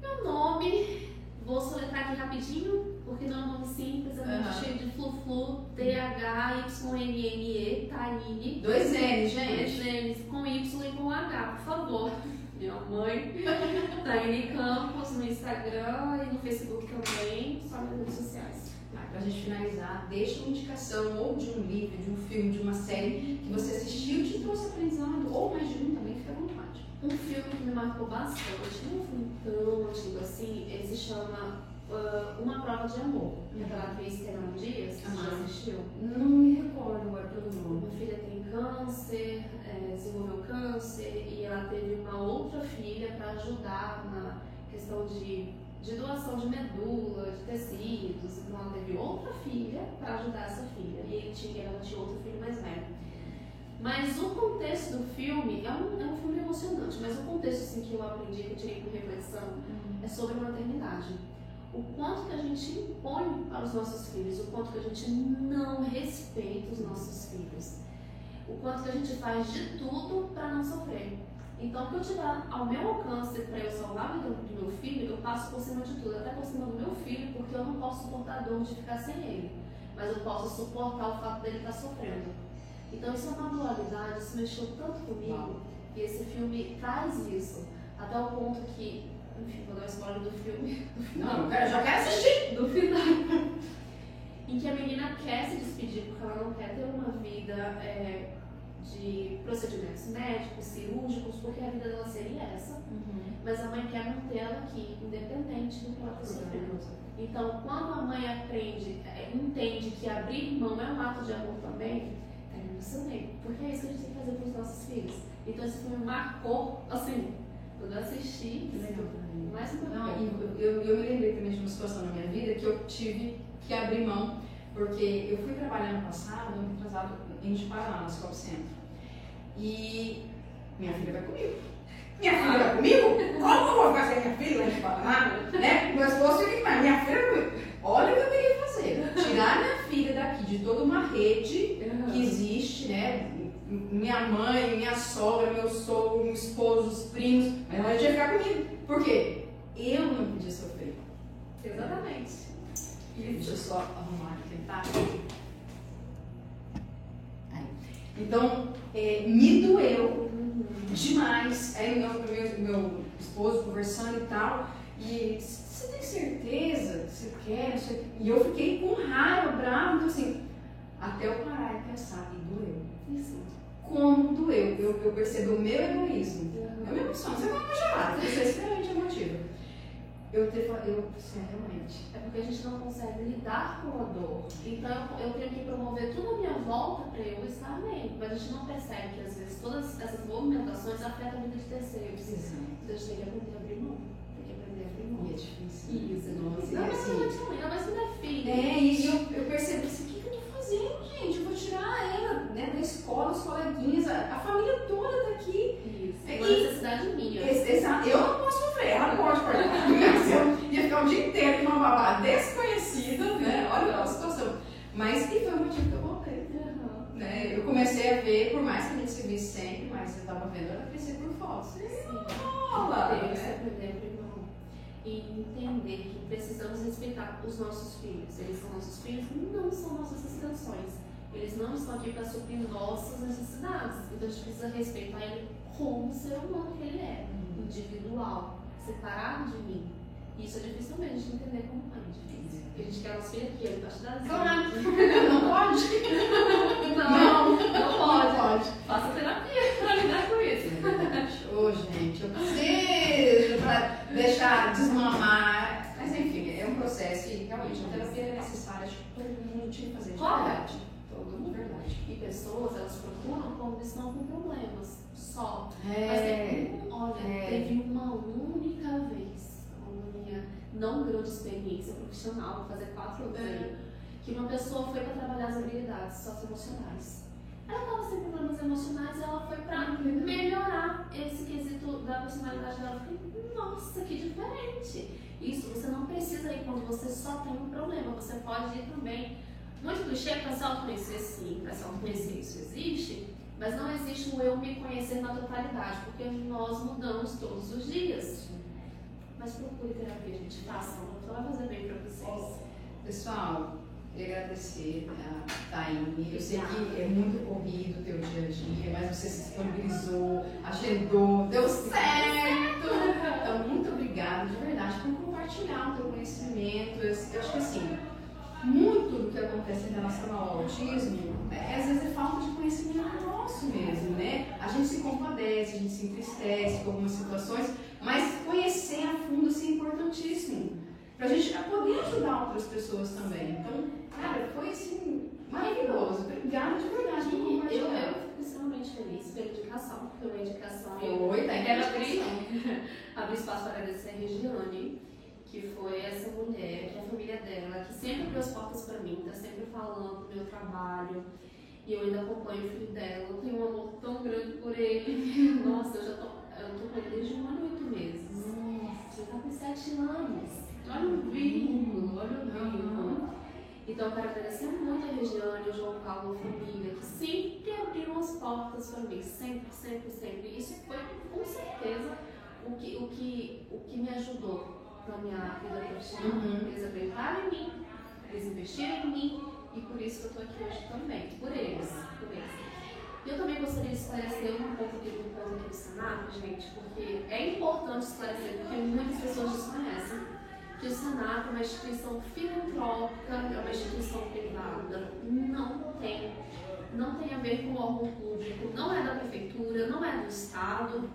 Meu nome, vou soletrar aqui rapidinho, porque não é um nome simples, é muito Aham. cheio de flu-flu, T-H-Y-N-N-E, Taine. Dois N, Dois gente. N's, com Y e com H, por favor. Minha mãe, Taine Campos, no Instagram e no Facebook também, só nas redes sociais. Tá, pra gente finalizar, deixa uma indicação ou de um livro, de um filme, de uma série que você assistiu e te trouxe aprendizado, ou mais de um também. Um filme que me marcou bastante, não é um filme tão antigo assim, ele se chama ah, Uma Prova de Amor. Uhum. Aquela atriz Cameron Diaz, você já Aham. assistiu? Não me recordo agora pelo nome. Minha filha tem câncer, é, desenvolveu câncer e ela teve uma outra filha para ajudar na questão de, de doação de medula, de tecidos. Então ela teve outra filha para ajudar essa filha e ele tinha, ela tinha outro filho mais velho. Mas o contexto do filme é um, é um filme emocionante, mas o contexto assim, que eu aprendi, que eu tirei por reflexão, é sobre maternidade. O quanto que a gente impõe para os nossos filhos, o quanto que a gente não respeita os nossos filhos, o quanto que a gente faz de tudo para não sofrer. Então, o que eu tiver ao meu alcance para eu salvar a vida do meu filho, eu passo por cima de tudo, até por cima do meu filho, porque eu não posso suportar a dor de ficar sem ele, mas eu posso suportar o fato dele estar sofrendo. Então, isso é uma dualidade, isso mexeu tanto comigo, e esse filme traz isso, até o ponto que, enfim, vou dar spoiler do filme, do final Não, eu já quero assistir. do final. em que a menina quer se despedir porque ela não quer ter uma vida é, de procedimentos médicos, cirúrgicos, porque a vida dela seria essa. Uhum. Mas a mãe quer manter ela aqui, independente do que ela está sofrendo. Então, quando a mãe aprende, é, entende que abrir mão é um ato de amor também, Porque é isso que a gente tem que fazer para os nossos filhos. Então, esse filme marcou, assim, quando eu assisti, mais uma Não, eu, eu me lembrei também de uma situação na minha vida que eu tive que abrir mão, porque eu fui trabalhar no passado, ano atrasado, em Paraná, no Escola Centro. E minha filha vai comigo. Minha filha vai comigo? Como eu vou ficar sem minha filha lá em Paraná? Né? Meu esposo fica mas minha filha comigo. Olha o que eu queria fazer. Tirar minha filha daqui, de toda uma rede que existe, né? Minha mãe, minha sogra, meu sogro, meu esposo, os primos, mas ela ia ficar comigo. Por quê? Eu não podia sofrer. Exatamente. Deixa eu só arrumar aqui, tá? Então, é, me doeu demais. Aí meu, meu, meu esposo conversando e tal. E você tem certeza que você quer? E eu fiquei com raiva, bravo, então assim, até eu parar e pensar, e doeu. Isso. Como doeu? Eu, eu percebo o meu egoísmo. Uhum. Eu me emociono, você vai me chorar, você é extremamente emotiva eu ter eu sim, realmente. É porque a gente não consegue lidar com a dor. Então eu tenho que promover tudo à minha volta para eu estar bem. Mas a gente não percebe que às vezes todas essas movimentações afetam a vida de terceiros. Exato. Então a gente tem que aprender a abrir mão. Tem que aprender a abrir mão. E é difícil. Isso, nossa. Não, mas assim, não, mas quando é filho. É, e eu, eu percebo assim, o que, que eu tô fazendo, Eu tirar ela né, da escola, os coleguinhas, a, a família toda tá aqui. Isso. É uma necessidade minha. Exato. Eu não posso sofrer, ela pode participar eu ia ficar o dia inteiro com uma babá desconhecida, né? Olha a situação. Mas e foi o motivo que eu voltei. Uhum. Né? Eu comecei a ver, por mais que a gente se visse sempre, mas eu estava vendo ela crescer por fotos. Rola, né? e entender que precisamos respeitar os nossos filhos. Eles são nossos filhos, não são nossas extensões. Eles não estão aqui para suprir nossas necessidades. Então a gente precisa respeitar ele como ser humano que ele é, uhum. individual, separado de mim. Isso é difícil mesmo de entender como mãe. Difícil. Porque a gente quer nosso filho aqui, ele das Claro. Não pode? Não, não, não pode. Não pode. Faça terapia para lidar com isso. É Ô, oh, gente, eu preciso para deixar desmamar. Mas enfim, é um processo e realmente a terapia é necessária. Acho que todo mundo tinha que fazer de verdade. Todo mundo, verdade. E pessoas, elas procuram quando estão com problemas só. É. Mas tem, olha, é. teve uma única vez não grande experiência profissional, vou fazer quatro anos aí, que uma pessoa foi para trabalhar as habilidades socioemocionais. Ela estava sem problemas emocionais e ela foi para melhorar esse quesito da personalidade dela. Eu falei, nossa, que diferente! Isso, você não precisa ir quando você só tem um problema, você pode ir também. Muito clichê para se autoconhecer, sim, para se autoconhecer isso existe, mas não existe o eu me conhecer na totalidade, porque nós mudamos todos os dias. Mas procure terapia, gente. Façam. Só vai fazer bem para vocês. Pessoal, queria agradecer a Taine. Eu sei que é muito corrido o teu dia a dia, mas você se disponibilizou, agendou, deu certo. Então, muito obrigada, de verdade, por compartilhar o teu conhecimento. Eu, eu acho que assim, muito do que acontece em relação ao autismo, é, às vezes é falta de conhecimento nosso mesmo, né? A gente se compadece, a gente se entristece com algumas situações, mas conhecer a fundo assim, é importantíssimo. Pra gente poder ajudar outras pessoas também. Então, cara, foi assim, maravilhoso. Obrigada de verdade por compartilhar. Eu, eu fico extremamente feliz pela indicação, pela indicação. Foi, tá Quero abrir, abrir espaço para agradecer a Regiane, que foi essa mulher, que é a família dela, que sempre abriu as portas para mim, tá sempre falando do meu trabalho. E eu ainda acompanho o filho dela, eu tenho um amor tão grande por ele. Nossa, eu já tô eu tô com ele desde um ano e oito meses. Nossa. Já tá com sete anos. Olha o vínculo, olha o vínculo. Então, eu quero agradecer muito a Regiane, o João Paulo, a família, que sempre abriram as portas para mim. Sempre, sempre, sempre. Isso foi, com certeza, o que, o que, o que me ajudou na minha vida profissional. Uhum. Eles acreditaram em mim, eles investiram em mim, e por isso que eu estou aqui hoje também. Por eles, por eles. Eu também gostaria de esclarecer um pouco do ponto aqui do Senac, gente, porque é importante esclarecer, porque muitas pessoas desconhecem que o Senac é uma instituição filantrópica, é uma instituição privada, não tem, não tem a ver com o órgão público, não é da prefeitura Estado.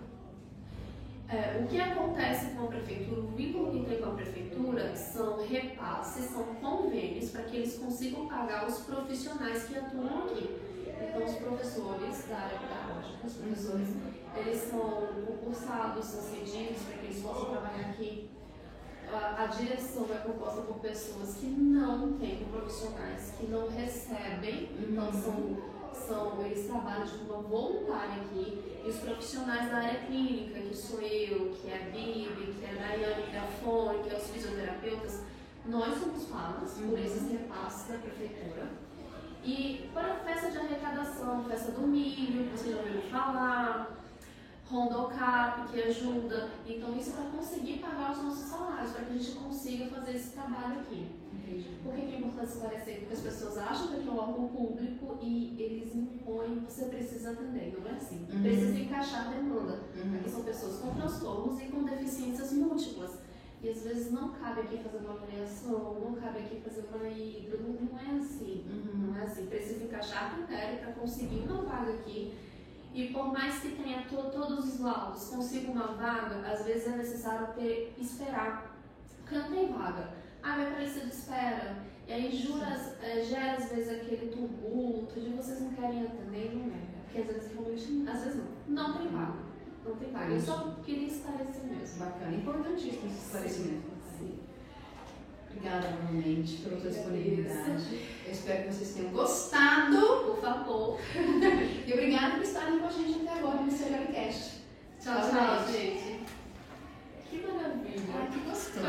É, o que acontece com a prefeitura, o vínculo que tem com a prefeitura são repasses, são convênios para que eles consigam pagar os profissionais que atuam aqui. Então, os professores da área pedagógica, os professores, eles são concursados, são cedidos para que eles possam trabalhar aqui. A, a direção é composta por pessoas que não têm profissionais, que não recebem, então são, são, eles trabalham de forma voluntária aqui, e os profissionais da área clínica, que sou eu, que é a Bibi, que é a Daiane, que é a Fone, que é os fisioterapeutas, nós somos pagos por esses repasses da prefeitura. E para a festa de arrecadação, festa do milho, você já ouviu falar, Rondocap, que ajuda. Então, isso é para conseguir pagar os nossos salários, para que a gente consiga fazer esse trabalho aqui. Por que é importante esclarecer? Porque as pessoas acham que é um órgão público e eles impõem, você precisa atender, não é assim. Uhum. Precisa encaixar a demanda. Uhum. Aqui são pessoas com transtornos e com deficiências múltiplas. E às vezes não cabe aqui fazer uma avaliação, não cabe aqui fazer uma hidro, não, não é assim. Uhum. Não é assim. Precisa encaixar critério para conseguir uma vaga aqui. E por mais que tenha to, todos os laudos, consiga uma vaga, às vezes é necessário ter, esperar. Porque não tem vaga ah, minha polícia de espera. E aí jura, é, gera às vezes aquele tumulto de vocês não querem atender, não é? Porque às vezes realmente, às vezes não, não tem vaga. Não tem vaga. Eu só queria esclarecer mesmo. Bacana, importantíssimo esse esclarecimento. Sim. Obrigada novamente pela sua disponibilidade. Eu espero que vocês tenham gostado. Por favor. e obrigada por estarem com a gente até agora no seu Cast. Tchau, tchau, tchau, gente. Que maravilha. Ai, que gostoso.